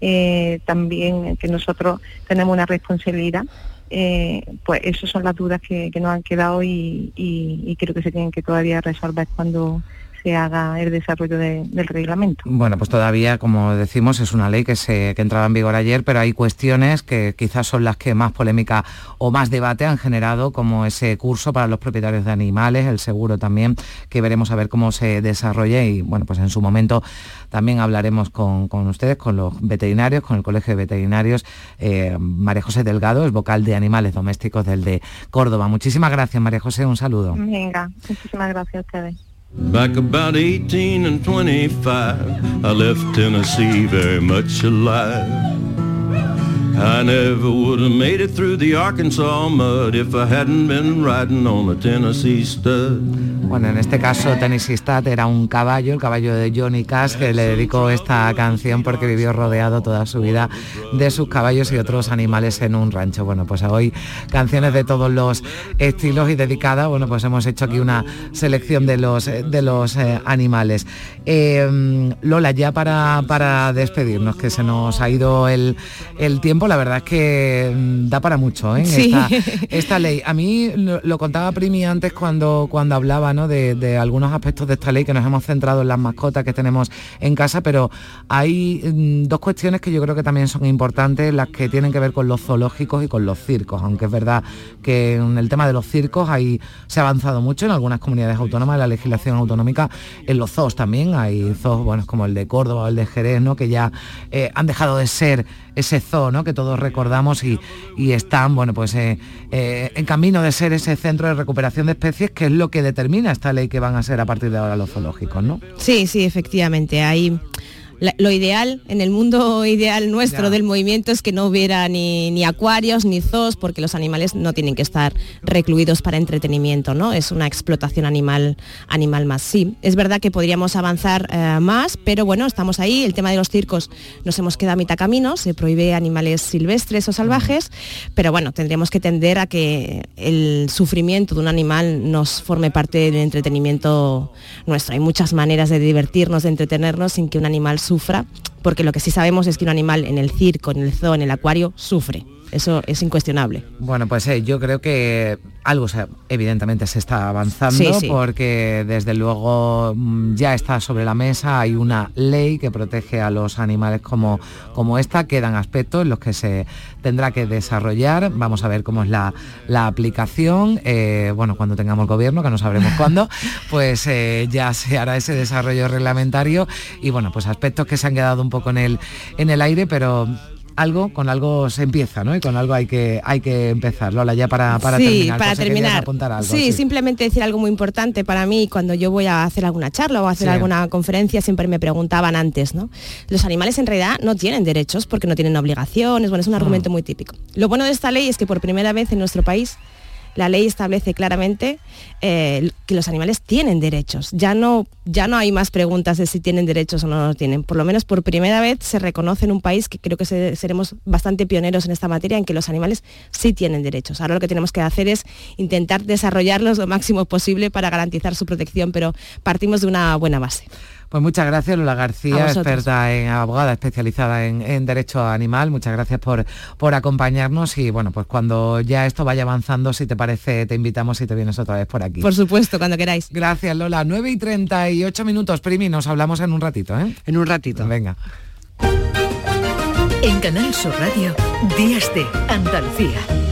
Speaker 14: eh, también que nosotros tenemos una responsabilidad eh, pues esas son las dudas que, nos han quedado y, y, creo que se tienen que todavía resolver cuando se haga el desarrollo del reglamento.
Speaker 1: Bueno, pues todavía, como decimos, es una ley que, se, que entraba en vigor ayer, pero hay cuestiones que quizás son las que más polémica o más debate han generado, como ese curso para los propietarios de animales, el seguro también, que veremos a ver cómo se desarrolla y, bueno, pues en su momento también hablaremos con, ustedes, con los veterinarios, con el Colegio de Veterinarios. Eh, María José Delgado es vocal de animales domésticos del de Córdoba. Muchísimas gracias, María José, un saludo.
Speaker 14: Venga, muchísimas gracias a ustedes.
Speaker 15: Back about 18 and 25, I left Tennessee very much alive. I never would have made it through the Arkansas mud if I hadn't been riding on a Tennessee stud.
Speaker 1: Bueno, en este caso Tennessee Stat era un caballo, el caballo de Johnny Cash, que le dedicó esta canción porque vivió rodeado toda su vida de sus caballos y otros animales en un rancho. Bueno, pues hoy canciones de todos los estilos y dedicadas, bueno, pues hemos hecho aquí una selección de los, de los eh, animales. Eh, Lola, ya para, para despedirnos, que se nos ha ido el, tiempo, la verdad es que mm, da para mucho ¿eh? esta, ley. A mí lo, contaba Primi antes cuando, cuando hablaba, ¿no? de, algunos aspectos de esta ley que nos hemos centrado en las mascotas que tenemos en casa, pero hay mm, dos cuestiones que yo creo que también son importantes, las que tienen que ver con los zoológicos y con los circos, aunque es verdad que en el tema de los circos hay, se ha avanzado mucho en algunas comunidades autónomas, en la legislación autonómica, en los zoos también, hay zoos como el de Córdoba o el de Jerez, ¿no? que ya eh, han dejado de ser ese zoo que todos recordamos y, están bueno, pues, eh, eh, en camino de ser ese centro de recuperación de especies, que es lo que determina esta ley que van a ser a partir de ahora los zoológicos, ¿no?
Speaker 6: Sí, sí, efectivamente. Hay lo ideal, en el mundo [LAUGHS] ideal nuestro del movimiento es que no hubiera ni, acuarios ni zoos, porque los animales no tienen que estar recluidos para entretenimiento, ¿no? Es una explotación animal, animal más. Sí, es verdad que podríamos avanzar eh, más, pero bueno, estamos ahí. El tema de los circos nos hemos quedado a mitad camino, se prohíbe animales silvestres o salvajes, pero bueno, tendríamos que tender a que el sufrimiento de un animal nos forme parte del entretenimiento nuestro. Hay muchas maneras de divertirnos, de entretenernos sin que un animal sufra, porque lo que sí sabemos es que un animal en el circo, en el zoo, en el acuario, sufre. Eso es incuestionable.
Speaker 1: Bueno, pues eh, yo creo que algo evidentemente se está avanzando porque desde luego mm, ya está sobre la mesa, hay una ley que protege a los animales como, como esta, quedan aspectos en los que se tendrá que desarrollar, vamos a ver cómo es la, aplicación, eh, bueno, cuando tengamos gobierno, que no sabremos cuándo, [LAUGHS] pues eh, ya se hará ese desarrollo reglamentario. Y bueno, pues aspectos que se han quedado un poco en el, en el aire, pero algo, con algo se empieza, ¿no? Y con algo hay que, hay que empezar. Lola, ya para, para
Speaker 6: sí,
Speaker 1: terminar.
Speaker 6: Para terminar. sí, simplemente decir algo muy importante para mí cuando yo voy a hacer alguna charla o a hacer alguna conferencia, siempre me preguntaban antes, ¿no? Los animales en realidad no tienen derechos porque no tienen obligaciones, bueno, es un argumento mm. muy típico. Lo bueno de esta ley es que por primera vez en nuestro país la ley establece claramente eh, que los animales tienen derechos. Ya no, ya no hay más preguntas de si tienen derechos o no los tienen. Por lo menos por primera vez se reconoce en un país que creo que seremos bastante pioneros en esta materia, en que los animales sí tienen derechos. Ahora lo que tenemos que hacer es intentar desarrollarlos lo máximo posible para garantizar su protección, pero partimos de una buena base.
Speaker 1: Pues muchas gracias, Lola García, experta en abogada especializada en, derecho animal. Muchas gracias por, por acompañarnos y bueno, pues cuando ya esto vaya avanzando, si te parece, te invitamos y te vienes otra vez por aquí.
Speaker 6: Por supuesto, cuando queráis.
Speaker 1: Gracias, Lola. 9 y 38 minutos, Primi, nos hablamos en un ratito, ¿eh?
Speaker 11: En un ratito.
Speaker 1: Venga.
Speaker 5: En Canal Sur Radio, Días de Andalucía.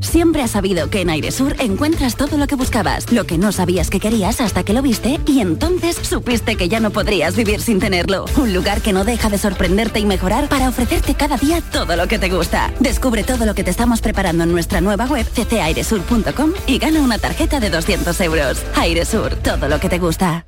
Speaker 16: Siempre has sabido que en Airesur encuentras todo lo que buscabas, lo que no sabías que querías hasta que lo viste y entonces supiste que ya no podrías vivir sin tenerlo. Un lugar que no deja de sorprenderte y mejorar para ofrecerte cada día todo lo que te gusta. Descubre todo lo que te estamos preparando en nuestra nueva web ccairesur.com y gana una tarjeta de 200 euros. Airesur, todo lo que te gusta.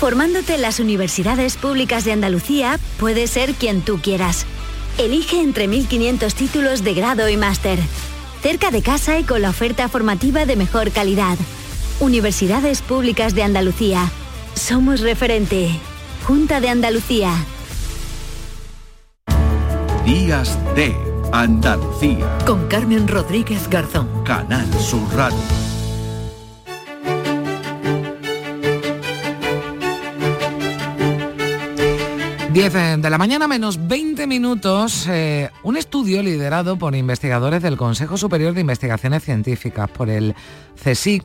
Speaker 17: Formándote en las universidades públicas de Andalucía, puedes ser quien tú quieras. Elige entre 1.500 títulos de grado y máster. Cerca de casa y con la oferta formativa de mejor calidad. Universidades Públicas de Andalucía. Somos referente. Junta de Andalucía.
Speaker 18: Días de Andalucía.
Speaker 5: Con Carmen Rodríguez Garzón.
Speaker 18: Canal Sur Radio.
Speaker 1: 10 de la mañana menos 20 minutos, eh, un estudio liderado por investigadores del Consejo Superior de Investigaciones Científicas, por el CSIC,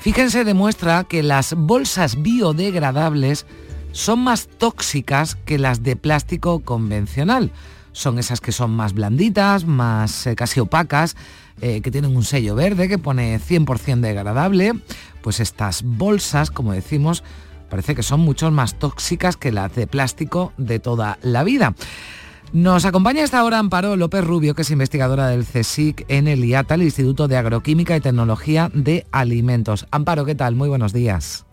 Speaker 1: fíjense, demuestra que las bolsas biodegradables son más tóxicas que las de plástico convencional. Son esas que son más blanditas, más eh, casi opacas, eh, que tienen un sello verde que pone 100% degradable. Pues estas bolsas, como decimos, parece que son mucho más tóxicas que las de plástico de toda la vida. Nos acompaña esta hora Amparo López Rubio, que es investigadora del CSIC en el IATA, el Instituto de Agroquímica y Tecnología de Alimentos. Amparo, ¿qué tal? Muy buenos días.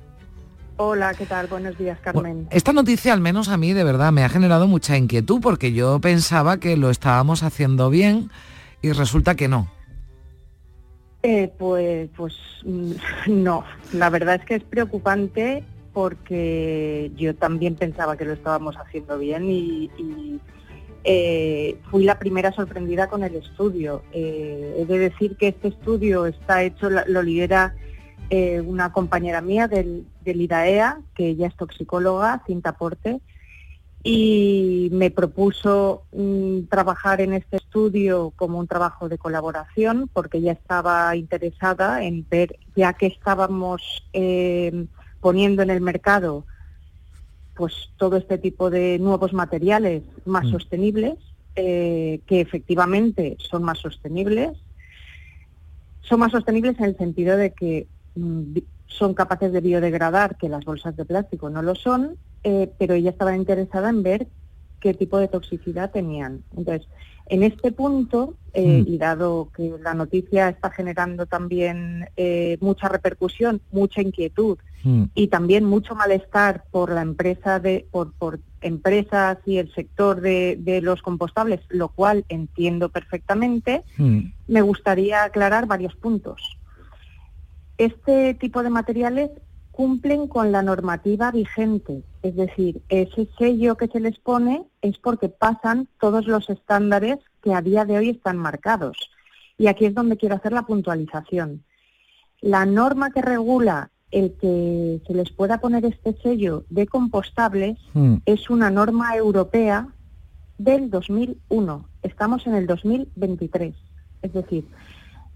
Speaker 14: Hola, ¿qué tal? Buenos días, Carmen.
Speaker 1: Esta noticia, al menos a mí, de verdad, me ha generado mucha inquietud porque yo pensaba que lo estábamos haciendo bien y resulta que no.
Speaker 14: Eh, pues, pues mm, [LAUGHS] no, la verdad es que es preocupante porque yo también pensaba que lo estábamos haciendo bien y, eh, fui la primera sorprendida con el estudio. Eh, he de decir que este estudio está hecho, lo lidera eh, una compañera mía del, del IDAEA, que ella es toxicóloga, Cinta Porte, y me propuso mm, trabajar en este estudio como un trabajo de colaboración porque ella estaba interesada en ver, ya que estábamos poniendo en el mercado pues todo este tipo de nuevos materiales más
Speaker 19: Mm.
Speaker 14: sostenibles, eh, que efectivamente son más sostenibles, son más sostenibles en el sentido de que mm, son capaces de biodegradar, que las bolsas de plástico no lo son, eh, pero ella estaba interesada en ver qué tipo de toxicidad tenían. Entonces, en este punto, eh,
Speaker 19: Mm.
Speaker 14: y dado que la noticia está generando también mucha repercusión, mucha inquietud y también mucho malestar por la empresa de, por, por empresas y el sector de, de los compostables, lo cual entiendo perfectamente, me gustaría aclarar varios puntos. Este tipo de materiales cumplen con la normativa vigente, es decir, ese sello que se les pone es porque pasan todos los estándares que a día de hoy están marcados. Y aquí es donde quiero hacer la puntualización. La norma que regula el que se les pueda poner este sello de compostables es una norma europea del 2001. Estamos en el 2023. Es decir,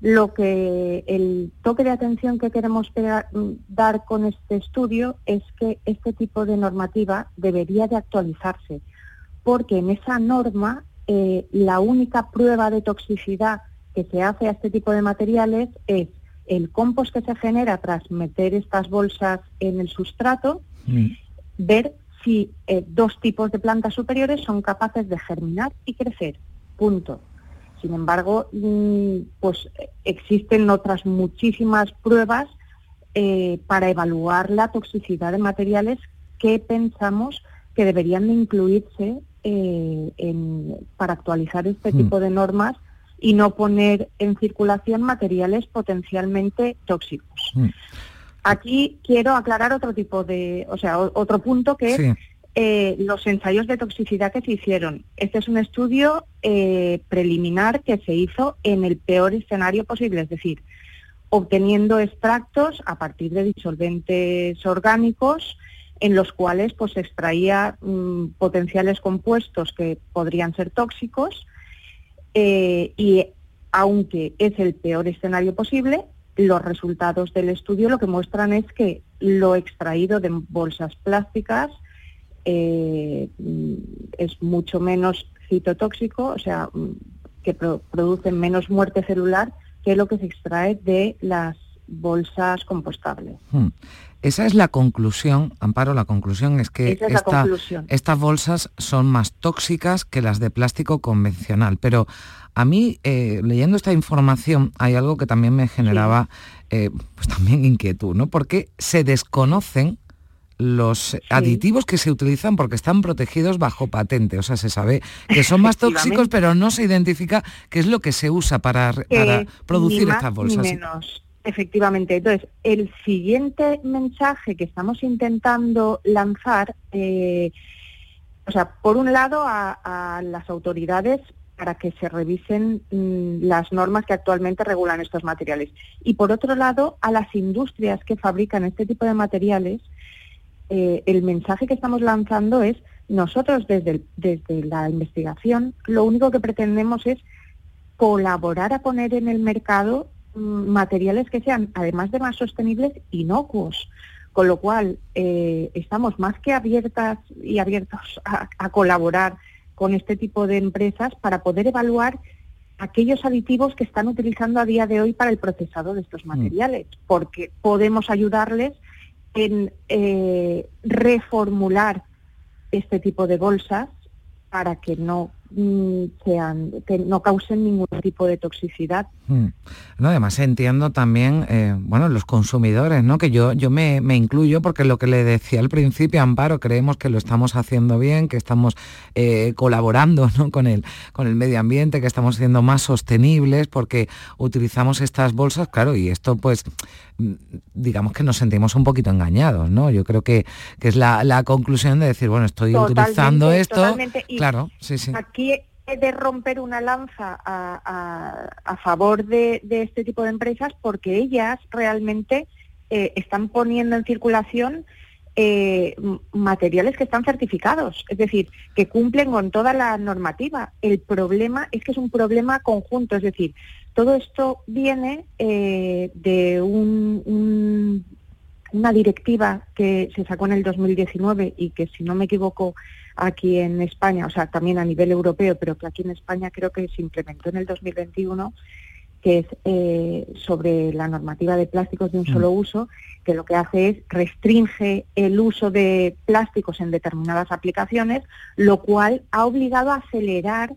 Speaker 14: lo que el toque de atención que queremos mm, dar con este estudio es que este tipo de normativa debería de actualizarse, porque en esa norma eh, la única prueba de toxicidad que se hace a este tipo de materiales es el compost que se genera tras meter estas bolsas en el sustrato, ver si eh, dos tipos de plantas superiores son capaces de germinar y crecer. Punto. Sin embargo, mm, pues existen otras muchísimas pruebas eh, para evaluar la toxicidad de materiales que pensamos que deberían de incluirse eh, en- para actualizar este
Speaker 19: Mm.
Speaker 14: tipo de normas y no poner en circulación materiales potencialmente tóxicos. Aquí quiero aclarar otro tipo de, o sea, otro punto que
Speaker 1: Sí.
Speaker 14: es eh, los ensayos de toxicidad que se hicieron. Este es un estudio eh, preliminar que se hizo en el peor escenario posible, es decir, obteniendo extractos a partir de disolventes orgánicos en los cuales pues, se extraía mm, potenciales compuestos que podrían ser tóxicos eh, y aunque es el peor escenario posible, los resultados del estudio lo que muestran es que lo extraído de bolsas plásticas eh, mm, es mucho menos citotóxico, o sea, mm, que producen menos muerte celular que lo que se extrae de las bolsas compostables.
Speaker 1: Hmm. Esa es la conclusión, Amparo, la conclusión es que estas bolsas son más tóxicas que las de plástico convencional. Pero a mí, eh, leyendo esta información, hay algo que también me generaba eh, pues también inquietud, ¿no? Porque se desconocen los aditivos que se utilizan porque están protegidos bajo patente. O sea, se sabe que son más tóxicos, pero no se identifica qué es lo que se usa para, producir estas bolsas.
Speaker 14: Efectivamente. Entonces, el siguiente mensaje que estamos intentando lanzar, eh, o sea, por un lado a, las autoridades para que se revisen mm, las normas que actualmente regulan estos materiales. Y por otro lado, a las industrias que fabrican este tipo de materiales, eh, el mensaje que estamos lanzando es, nosotros desde, desde la investigación, lo único que pretendemos es colaborar a poner en el mercado materiales que sean, además de más sostenibles, inocuos. Con lo cual, eh, estamos más que abiertas y abiertos a, colaborar con este tipo de empresas para poder evaluar aquellos aditivos que están utilizando a día de hoy para el procesado de estos mm. materiales, porque podemos ayudarles en eh, reformular este tipo de bolsas para que no Mm, sean, que no causen ningún tipo de toxicidad.
Speaker 1: Hmm. No, además entiendo también, eh, bueno, los consumidores, ¿no? Que yo, yo me, incluyo porque lo que le decía al principio, Amparo, creemos que lo estamos haciendo bien, que estamos eh, colaborando con, el, con el medio ambiente, que estamos siendo más sostenibles porque utilizamos estas bolsas, claro, y esto pues mm, digamos que nos sentimos un poquito engañados, ¿no? Yo creo que, que es la, conclusión de decir, bueno, estoy utilizando esto. claro, sí, sí
Speaker 14: de romper una lanza a, favor de, este tipo de empresas porque ellas realmente eh, están poniendo en circulación eh, materiales que están certificados, es decir, que cumplen con toda la normativa. El problema es que es un problema conjunto, es decir, todo esto viene eh, de un, una directiva que se sacó en el 2019 y que, si no me equivoco, aquí en España, o sea, también a nivel europeo, pero que aquí en España creo que se implementó en el 2021, que es eh, sobre la normativa de plásticos de un solo mm. uso, que lo que hace es restringe el uso de plásticos en determinadas aplicaciones, lo cual ha obligado a acelerar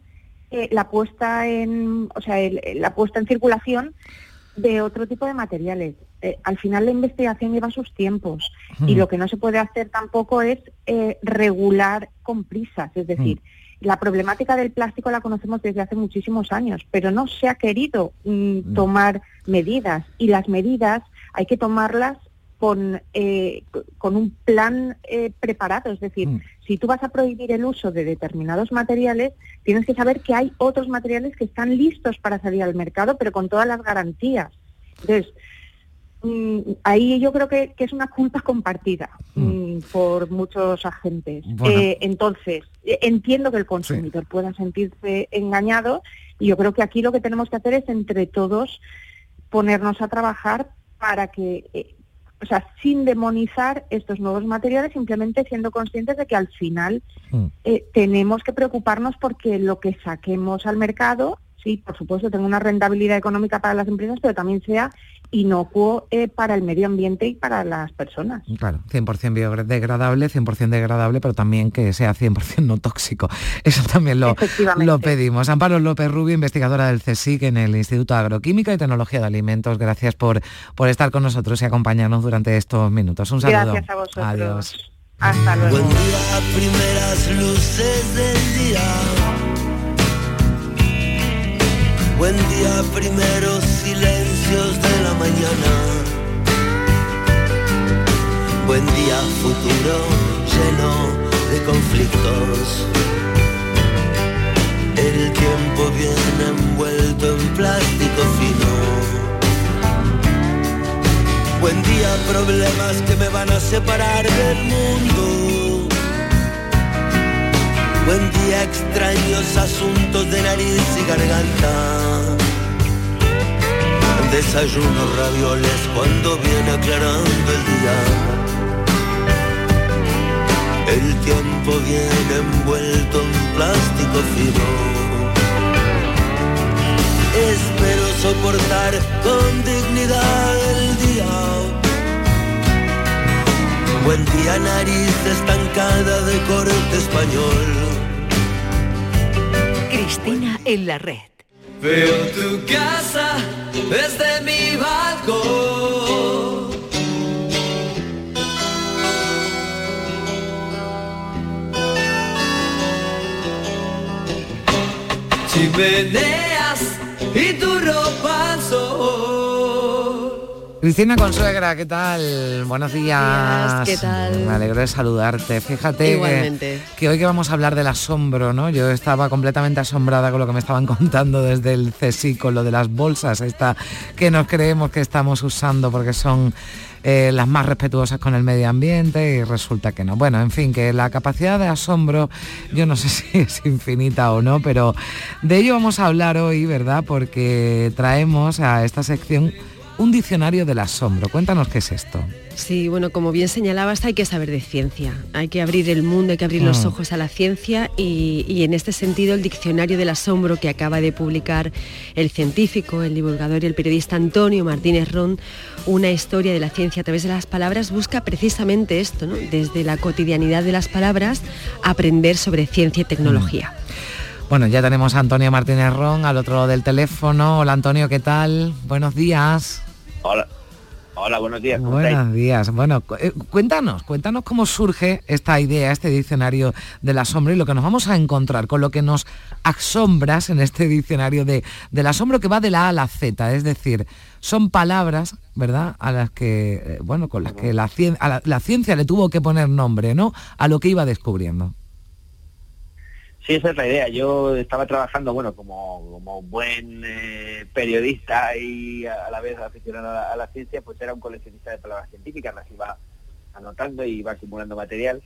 Speaker 14: eh, la puesta en, o sea, la puesta en circulación de otro tipo de materiales. Eh, al final la investigación lleva sus tiempos y lo que no se puede hacer tampoco es eh, regular con prisas. Es decir, la problemática del plástico la conocemos desde hace muchísimos años, pero no se ha querido mm, tomar medidas y las medidas hay que tomarlas con, eh, con un plan preparado. Es decir, mm. si tú vas a prohibir el uso de determinados materiales, tienes que saber que hay otros materiales que están listos para salir al mercado, pero con todas las garantías. Entonces, mm, ahí yo creo que, es una culpa compartida mm. Por muchos agentes. Eh, entonces, e, entiendo que el consumidor pueda sentirse engañado y yo creo que aquí lo que tenemos que hacer es entre todos ponernos a trabajar para que eh, o sea, sin demonizar estos nuevos materiales, simplemente siendo conscientes de que al final hmm. eh, tenemos que preocuparnos porque lo que saquemos al mercado, sí, por supuesto, tenga una rentabilidad económica para las empresas, pero también sea inocuo eh, para el medio ambiente y para las personas.
Speaker 1: Claro, 100% biodegradable, 100% degradable, pero también que sea 100% no tóxico. [LAUGHS] Eso también lo, lo pedimos. Amparo López Rubio, investigadora del CSIC en el Instituto de Agroquímica y Tecnología de Alimentos, gracias por, por estar con nosotros y acompañarnos durante estos minutos. Un saludo.
Speaker 14: Gracias a vosotros.
Speaker 1: Adiós.
Speaker 14: Hasta luego.
Speaker 20: Buen día, primeras luces del día. Buen día, primeros de la mañana. Buen día, futuro lleno de conflictos. El tiempo viene envuelto en plástico fino. problemas que me van a separar del mundo. Buen día, extraños asuntos de nariz y garganta. Desayuno ravioles cuando viene aclarando el día. El tiempo viene envuelto en plástico fino espero soportar con dignidad el día. Buen día, nariz estancada de corte español.
Speaker 5: Cristina en la red.
Speaker 20: Veo tu casa desde mi balcón. Chimeneas y tu ropa al.
Speaker 1: Cristina Consuegra, ¿qué tal? Buenos días.
Speaker 21: ¿qué tal?
Speaker 1: Me alegro de saludarte. Fíjate que, hoy que vamos a hablar del asombro, ¿no? Yo estaba completamente asombrada con lo que me estaban [LAUGHS] contando desde el CSI, con lo de las bolsas, esta que nos creemos que estamos usando porque son eh, las más respetuosas con el medio ambiente y resulta que no. Bueno, en fin, que la capacidad de asombro, yo no sé [LAUGHS] si es infinita o no, pero de ello vamos a hablar hoy, ¿verdad? Porque traemos a esta sección un diccionario del asombro. Cuéntanos qué es esto.
Speaker 21: Sí, bueno, como bien señalabas, hay que saber de ciencia, hay que abrir el mundo, hay que abrir los
Speaker 1: Mm.
Speaker 21: ojos a la ciencia y, y en este sentido el Diccionario del Asombro que acaba de publicar el científico, el divulgador y el periodista Antonio Martínez Ron, una historia de la ciencia a través de las palabras, busca precisamente esto, ¿no? desde la cotidianidad de las palabras, aprender sobre ciencia y tecnología.
Speaker 1: Bueno, ya tenemos a Antonio Martínez Ron al otro lado del teléfono. Hola Antonio, ¿qué tal? Buenos días.
Speaker 22: Hola. Hola, buenos días. ¿cómo
Speaker 1: Buenos días. Bueno, eh, cuéntanos, cuéntanos cómo surge esta idea, este diccionario del asombro y lo que nos vamos a encontrar con lo que nos asombras en este diccionario de, del asombro que va de la A a la Z, es decir, son palabras, ¿verdad? A las que, eh, bueno, con las que la, cien- a la, la ciencia le tuvo que poner nombre, ¿no? A lo que iba descubriendo.
Speaker 22: Sí, esa es la idea. Yo estaba trabajando, bueno, como, como buen eh, periodista y a la vez aficionado a la, ciencia, pues era un coleccionista de palabras científicas, las iba anotando y iba acumulando material.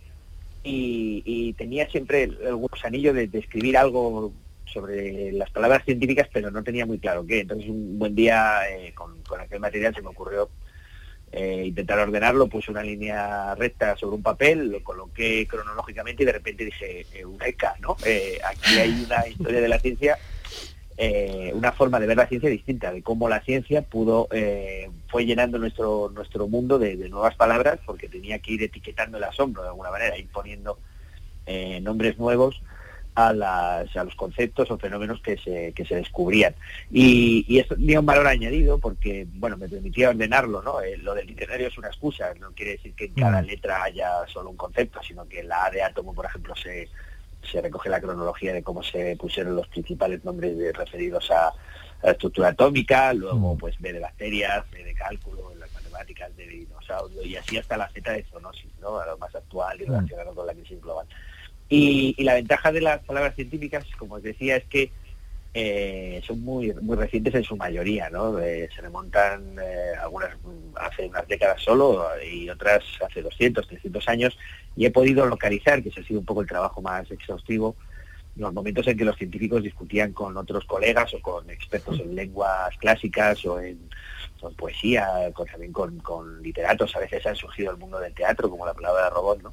Speaker 22: Y, tenía siempre el, gusanillo de, escribir algo sobre las palabras científicas, pero no tenía muy claro qué. Entonces un buen día eh, con aquel material se me ocurrió eh, intentar ordenarlo, puse una línea recta sobre un papel, lo coloqué cronológicamente y de repente dije, Eureka, ¿no? Eh, aquí hay una [LAUGHS] historia de la ciencia, eh, una forma de ver la ciencia distinta, de cómo la ciencia pudo, eh, fue llenando nuestro, nuestro mundo de, de nuevas palabras, porque tenía que ir etiquetando el asombro de alguna manera, ir poniendo eh, nombres nuevos a, las, a los conceptos o fenómenos que se, que se descubrían. Y, y esto tenía un valor añadido porque, bueno, me permitía ordenarlo, ¿no? Eh, lo del diccionario es una excusa, no quiere decir que en cada letra haya solo un concepto, sino que la A de átomo, por ejemplo, se, se recoge la cronología de cómo se pusieron los principales nombres de- referidos a, a la estructura atómica, luego pues B de bacterias, B de cálculo, en las matemáticas de dinosaurio y así hasta la Z de zoonosis, ¿no? A lo más actual y
Speaker 1: Mm.
Speaker 22: relacionado con la crisis global. Y, y la ventaja de las palabras científicas, como os decía, es que eh, son muy muy recientes en su mayoría, ¿no? Eh, se remontan eh, algunas mm, hace unas décadas solo y otras hace 200, 300 años y he podido localizar, que ese ha sido un poco el trabajo más exhaustivo, los momentos en que los científicos discutían con otros colegas o con expertos en lenguas clásicas o en, poesía, con- también con, literatos, a veces han surgido el mundo del teatro, como la palabra robot, ¿no?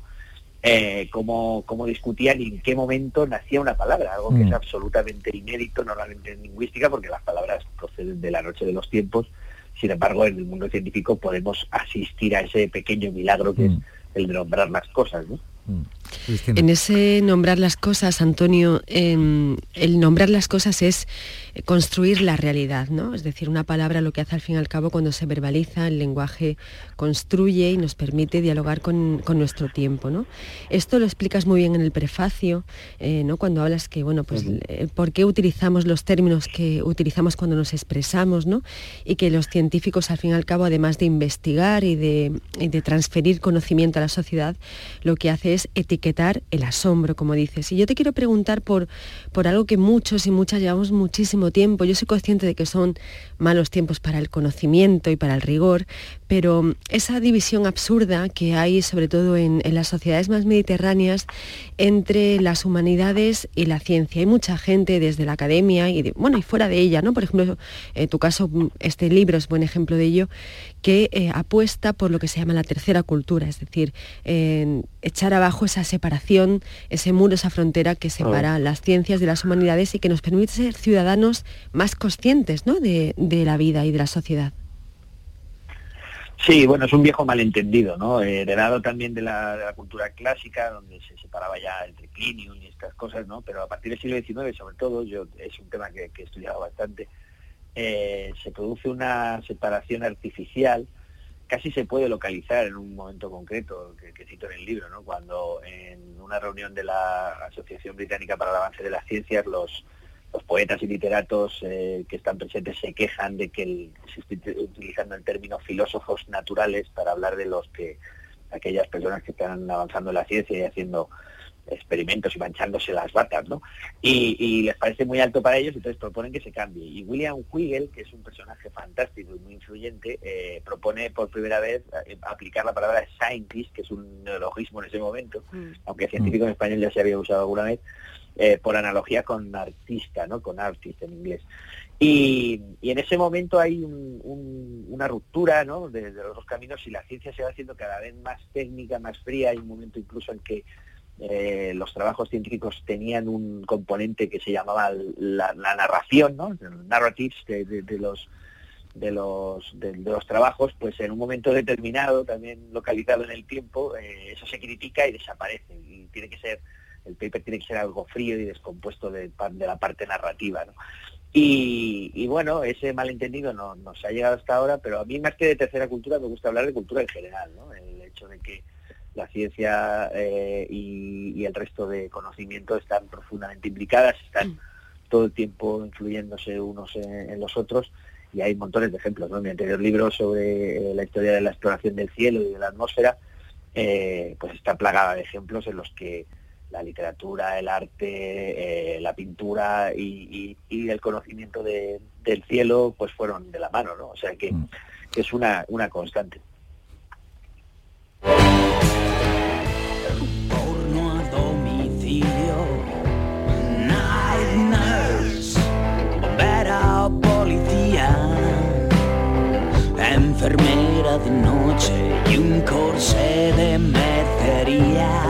Speaker 22: Eh, cómo, cómo discutían y en qué momento nacía una palabra, algo que
Speaker 1: Mm.
Speaker 22: es absolutamente inédito normalmente en lingüística, porque las palabras proceden de la noche de los tiempos, sin embargo en el mundo científico podemos asistir a ese pequeño milagro que es el de nombrar las cosas, ¿no?
Speaker 1: Cristina.
Speaker 21: En ese nombrar las cosas, Antonio, em, el nombrar las cosas es construir la realidad, ¿no? Es decir, una palabra lo que hace al fin y al cabo cuando se verbaliza, el lenguaje construye y nos permite dialogar con, con nuestro tiempo, ¿no? Esto lo explicas muy bien en el prefacio, eh, ¿no? Cuando hablas que, bueno, pues eh, por qué utilizamos los términos que utilizamos cuando nos expresamos, ¿no? Y que los científicos al fin y al cabo, además de investigar y de, y de transferir conocimiento a la sociedad, lo que hace es etiquetar el asombro, como dices. Y yo te quiero preguntar por, por algo que muchos y muchas llevamos muchísimo tiempo. Yo soy consciente de que son malos tiempos para el conocimiento y para el rigor, pero esa división absurda que hay, sobre todo en, las sociedades más mediterráneas, entre las humanidades y la ciencia. Hay mucha gente desde la academia y, bueno, y fuera de ella, ¿no? Por ejemplo, en tu caso, este libro es buen ejemplo de ello, que eh, apuesta por lo que se llama la tercera cultura, es decir, echar abajo esa separación, ese muro, esa frontera que separa las ciencias de las humanidades y que nos permite ser ciudadanos más conscientes ¿no? de la vida y de la sociedad.
Speaker 22: Sí, bueno, es un viejo malentendido, ¿no? Heredado también de la, cultura clásica, donde se separaba ya el triclinium y estas cosas, ¿no? Pero a partir del siglo XIX, sobre todo, yo es un tema que, he estudiado bastante, eh, se produce una separación artificial, casi se puede localizar en un momento concreto, que, cito en el libro, ¿no? Cuando en una reunión de la Asociación Británica para el Avance de las Ciencias, los los poetas y literatos eh, que están presentes se quejan de que se esté utilizando el término filósofos naturales para hablar de los que aquellas personas que están avanzando en la ciencia y haciendo experimentos y manchándose las batas, ¿no? Y, les parece muy alto para ellos, entonces proponen que se cambie. Y William Wiggle, que es un personaje fantástico y muy influyente, eh, propone por primera vez eh, aplicar la palabra scientist, que es un neologismo en ese momento, mm. aunque científico en español ya se había usado alguna vez, eh, por analogía con artista, ¿no? Con artist en inglés. Y, en ese momento hay una ruptura ¿no? de, los dos caminos y la ciencia se va haciendo cada vez más técnica, más fría. Hay un momento incluso en que eh, los trabajos científicos tenían un componente que se llamaba la, narración, ¿no? narratives de, los de los de, los trabajos, pues en un momento determinado, también localizado en el tiempo, eh, eso se critica y desaparece. Y tiene que ser el paper tiene que ser algo frío y descompuesto de, la parte narrativa. ¿no? Y, bueno, ese malentendido no, nos ha llegado hasta ahora, pero a mí más que de tercera cultura me gusta hablar de cultura en general, ¿no? el hecho de que la ciencia eh, y, el resto de conocimiento están profundamente implicadas, están mm. todo el tiempo influyéndose unos en, los otros y hay montones de ejemplos. ¿no? Mi anterior libro sobre eh, la historia de la exploración del cielo y de la atmósfera, eh, pues está plagada de ejemplos en los que la literatura, el arte, eh, la pintura y, el conocimiento del cielo pues fueron de la mano, ¿no? O sea que, mm. es una, una constante.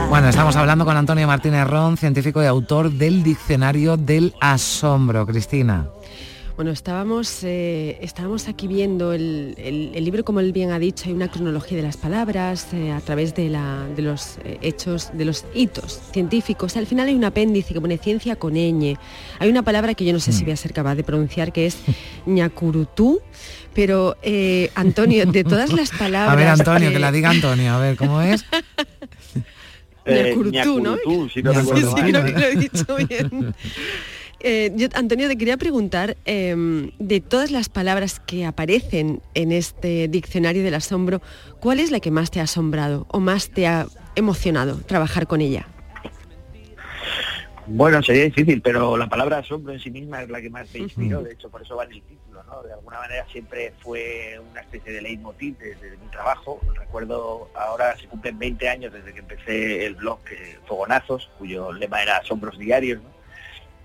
Speaker 1: Bueno, estamos hablando con Antonio Martínez Ron, científico y autor del Diccionario del Asombro. Cristina.
Speaker 21: Bueno, estábamos, eh, estábamos aquí viendo el, libro, como él bien ha dicho, hay una cronología de las palabras eh, a través de, los eh, hechos, de los hitos científicos. Al final hay un apéndice que pone ciencia con ñ. Hay una palabra que yo no sé si mm. voy a ser capaz de pronunciar, que es ñacurutú. Pero, Antonio, de todas las palabras... [LAUGHS]
Speaker 1: A ver, Antonio, que la diga Antonio, a ver, ¿cómo es? [LAUGHS]
Speaker 21: Ñacurutú, ¿no? Si no sí, sí, creo que lo he dicho [LAUGHS] bien. Eh, yo, Antonio, te quería preguntar, em, de todas las palabras que aparecen en este diccionario del asombro, ¿cuál es la que más te ha asombrado o más te ha emocionado trabajar con ella?
Speaker 22: Bueno, sería difícil, pero la palabra asombro en sí misma es la que más me inspiró, de hecho por eso va en el título, ¿no? De alguna manera siempre fue una especie de leitmotiv desde de mi trabajo. Recuerdo, ahora se cumplen 20 años desde que empecé el blog eh, Fogonazos, cuyo lema era Asombros Diarios, ¿no?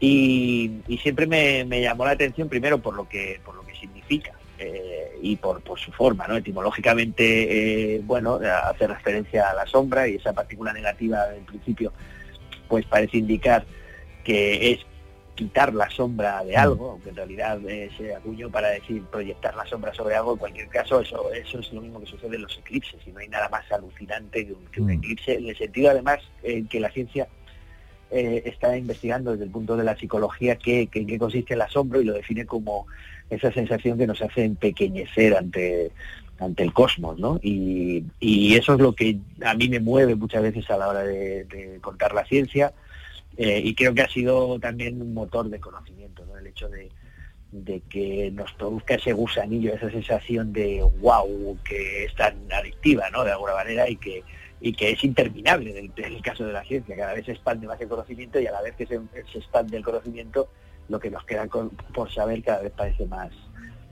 Speaker 22: Y, siempre me, llamó la atención primero por lo que, por lo que significa eh, y por, su forma, ¿no? Etimológicamente, eh, bueno, hace referencia a la sombra y esa partícula negativa del principio, pues parece indicar que es quitar la sombra de algo, aunque en realidad se acuñó para decir proyectar la sombra sobre algo, en cualquier caso eso, eso es lo mismo que sucede en los eclipses, y no hay nada más alucinante que un, que un mm. eclipse, en el sentido además en que la ciencia eh, está investigando desde el punto de la psicología qué, qué, consiste el asombro y lo define como esa sensación que nos hace empequeñecer ante, ante el cosmos, ¿no? Y, eso es lo que a mí me mueve muchas veces a la hora de, contar la ciencia eh, y creo que ha sido también un motor de conocimiento, ¿no? El hecho de, de que nos produzca ese gusanillo, esa sensación de wow, que es tan adictiva, ¿no? De alguna manera y que y que es interminable en el, caso de la ciencia, cada vez se expande más el conocimiento y a la vez que se, expande el conocimiento, lo que nos queda por saber cada vez parece más,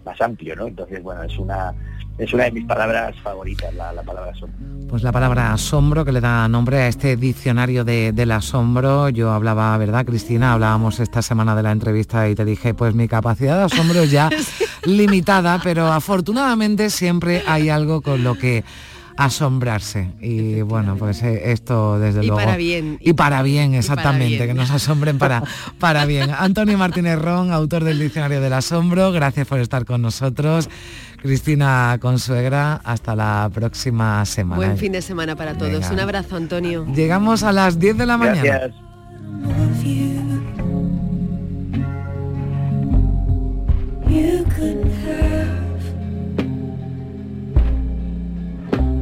Speaker 22: más amplio, ¿no? Entonces, bueno, es una, es una de mis palabras favoritas, la, palabra asombro.
Speaker 1: Pues la palabra asombro que le da nombre a este diccionario del asombro. Yo hablaba, ¿verdad, Cristina? Hablábamos esta semana de la entrevista y te dije, pues mi capacidad de asombro es ya [LAUGHS] limitada, pero afortunadamente siempre hay algo con lo que asombrarse. Y bueno, pues eh, esto desde luego.
Speaker 21: Y para bien.
Speaker 1: Y para bien, exactamente, que nos asombren para, para bien. [LAUGHS] Antonio Martínez Ron, autor del Diccionario del Asombro, gracias por estar con nosotros. Cristina Consuegra, hasta la próxima semana.
Speaker 21: Buen fin de semana para todos. Un abrazo, Antonio.
Speaker 1: Llegamos a las 10 de la mañana.